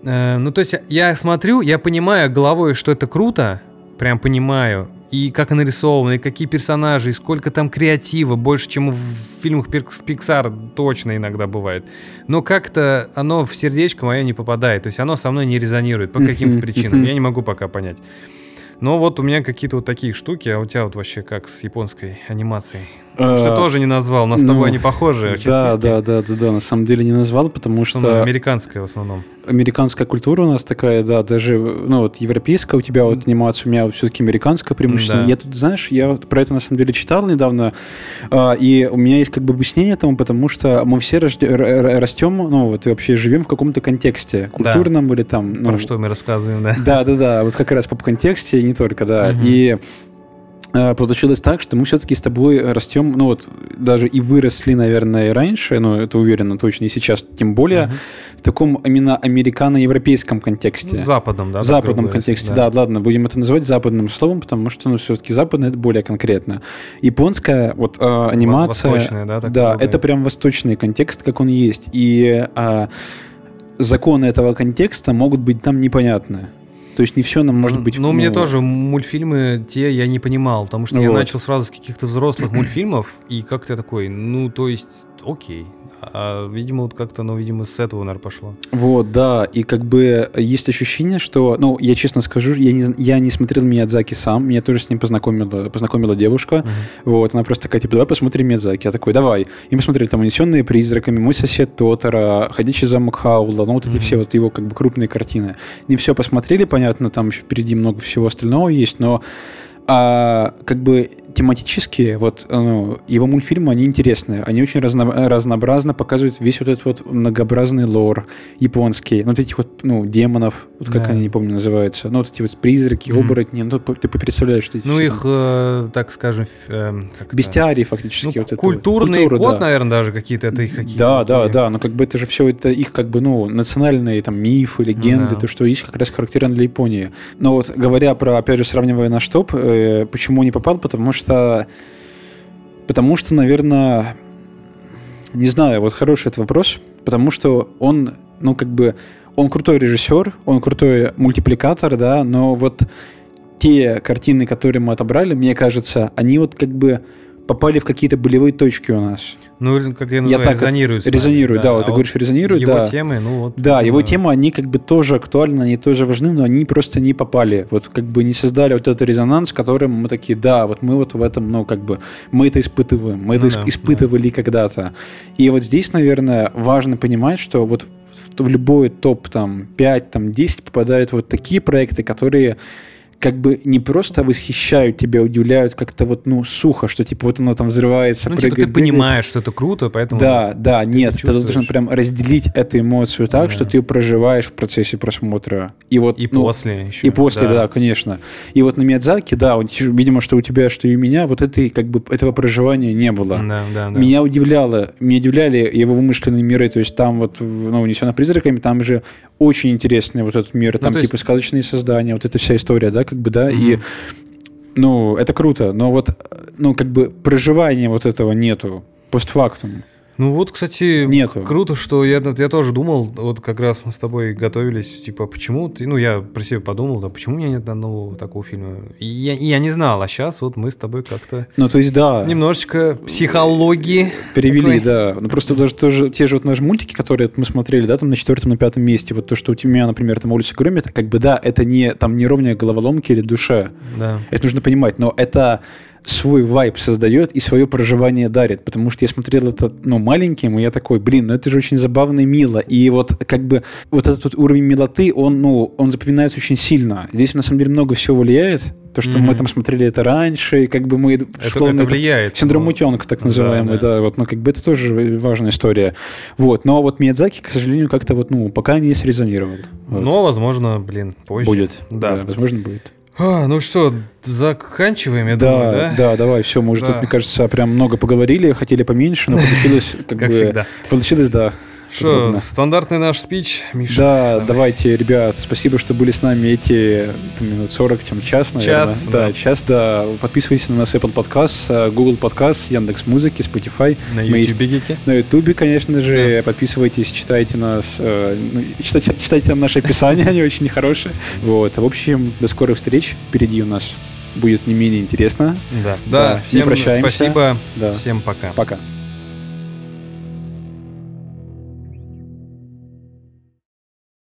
э, ну, то есть я смотрю, я понимаю головой, что это круто, прям понимаю, и как она нарисована, и какие персонажи, и сколько там креатива, больше, чем в фильмах Pixar точно иногда бывает. Но как-то оно в сердечко мое не попадает, то есть оно со мной не резонирует по каким-то <laughs> причинам, я не могу пока понять. Но вот у меня какие-то вот такие штуки, а у тебя вот вообще как с японской анимацией? Что А, тоже не назвал, но с тобой ну, они похожи Да, да, да, да, да, на самом деле не назвал, потому Что что американская в основном. американская культура у нас такая, да, даже, ну, вот европейская у тебя вот анимация, у меня вот все-таки американская преимущественно. Да. Я тут, знаешь, я про это на самом деле читал недавно, а, и у меня есть как бы объяснение этому, потому что мы все растем, ну, вот и вообще живем в каком-то контексте, культурном или там... Ну, Про что мы рассказываем, да? Да, да, да, вот как раз поп-контексте, и не только, да. И э, получилось так, что мы все-таки с тобой растем, ну вот, даже и выросли, наверное, раньше, ну, это уверенно, точно, и сейчас, тем более, Мгм. в таком именно американо-европейском контексте. Ну, Западом, да? западном контексте, говоря, да. ладно, будем это называть западным словом, потому что, ну, все-таки западное это более конкретно. Японская вот э, анимация, восточная, да, да, это прям восточный контекст, как он есть, и а, законы этого контекста могут быть там непонятны. То есть не все нам может быть... Ну, мне тоже мультфильмы те я не понимал, потому что я Вот. начал сразу с каких-то взрослых мультфильмов, и как-то я такой, ну, то есть, окей. А, видимо, вот как-то, ну, видимо, с этого, наверное, пошло. Вот, да, и как бы есть ощущение, что, ну, я честно скажу, я не, я не смотрел Миядзаки сам, меня тоже с ним познакомила, познакомила девушка, вот, она просто такая, типа, давай посмотрим Миядзаки, я такой, давай, и мы смотрели там «Унесенные призраками», «Мой сосед Тотора», «Ходячий замок Хаула», ну, вот эти Мгм. все вот его, как бы, крупные картины. Не все посмотрели, понятно, там еще впереди много всего остального есть, но а, как бы тематически вот ну, его мультфильмы они интересные, они очень разно- разнообразно показывают весь вот этот вот многообразный лор японский, ну, вот этих вот ну демонов, вот как Да. они не помню называются, ну вот эти вот призраки, Мгм. оборотни, ну ты представляешь, что эти Ну, их, э, так скажем, это? бестиарии фактически Ну, вот культурный Культура, код, да. наверное, даже какие-то, это их какие-то. Да, да, да, но как бы это же все это их как бы, ну, национальные там мифы, легенды, да. то, что есть как раз характерно для Японии. Но вот говоря про, опять же, сравнивая наш топ, э, почему не попал, потому что, потому что, наверное, не знаю, вот хороший этот вопрос, потому что он, ну, как бы, он крутой режиссер, он крутой мультипликатор, да, но вот те картины, которые мы отобрали, мне кажется, они вот как бы попали в какие-то болевые точки у нас. Ну, как я Я называю, так вот резонируют. нами, резонируют, да, вот ты А говоришь, резонируют, его да. темы, ну вот. Да, его темы, они как бы тоже актуальны, они тоже важны, но они просто не попали. Вот как бы не создали вот этот резонанс, которым мы такие, да, вот мы вот в этом, ну как бы, мы это испытываем, мы это Ну исп- да, испытывали когда-то. И вот здесь, наверное, важно понимать, что вот в, в любой топ там 5, там 10 попадают вот такие проекты, которые как бы не просто восхищают тебя, удивляют как-то вот, ну, сухо, что типа вот оно там взрывается, Ну, типа, прыгает, ты бегает. понимаешь, что это круто, поэтому... Да, да, нет, ты должен прям разделить эту эмоцию так, Да. что ты ее проживаешь в процессе просмотра. И вот, И ну, после еще. и после, да. конечно. И вот на Миядзаки, да, вот, видимо, что у тебя, что и у меня, вот этой, как бы, этого проживания не было. Да, да, да. Меня удивляло, меня удивляли его вымышленные миры, то есть там вот, ну, «Унесённый призраками», там же очень интересный вот этот мир, там Ну, есть- типа сказочные создания, вот эта вся история, да, как бы, да, и, Мгм. ну, это круто, но вот, ну, как бы проживания вот этого нету постфактум. Ну вот, кстати, Нету. круто, что я, я тоже думал, вот как раз мы с тобой готовились, типа, почему ты, ну я про себя подумал, да, почему у меня нет одного такого фильма? И я, и я не знал, а сейчас вот мы с тобой как-то Ну, то есть, да. немножечко психологии. Перевели, такой. да. Ну просто даже тоже те же вот наши мультики, которые мы смотрели, да, там на четвертом, на пятом месте, вот то, что у тебя, например, там улица Громе, это как бы да, это не там не ровная головоломки или душа. Да. Это нужно понимать, но это свой вайб создает и свое проживание дарит, потому что я смотрел это, ну, маленьким, и я такой, блин, ну это же очень забавно и мило, и вот как бы вот этот вот уровень милоты, он, ну, он запоминается очень сильно. Здесь на самом деле много всего влияет, то, что мы Мгм. там смотрели это раньше, и как бы мы, Это, словно это влияет. Синдром но- утенка, так Да, называемый, да, да. вот, ну, как бы это тоже важная история. Вот, но вот Миядзаки, к сожалению, как-то вот, ну, пока не срезонировал. Вот. Но, возможно, блин, позже. будет. Да. возможно, будет. А, ну что, заканчиваем, я да, думаю, да? да, давай, все, мы уже Да. тут, мне кажется, прям много поговорили, хотели поменьше, но получилось <laughs> как, Как бы... всегда. Получилось, да. Что, стандартный наш спич, Миша? Да, давай. давайте, ребят, спасибо, что были с нами эти там, минут 40, чем час, наверное. Час, да. да. час, да. Подписывайтесь на нас Apple Podcast, э, Google Podcast, Яндекс Музыки, Spotify. На Гики. На Ютубе, конечно же, подписывайтесь, читайте нас, э, ну, читайте, <laughs> читайте там наши описания, они очень хорошие. Вот, в общем, до скорых встреч, впереди у нас будет не менее интересно. Да, Да, да, всем прощаемся. спасибо, Да. всем пока. Пока.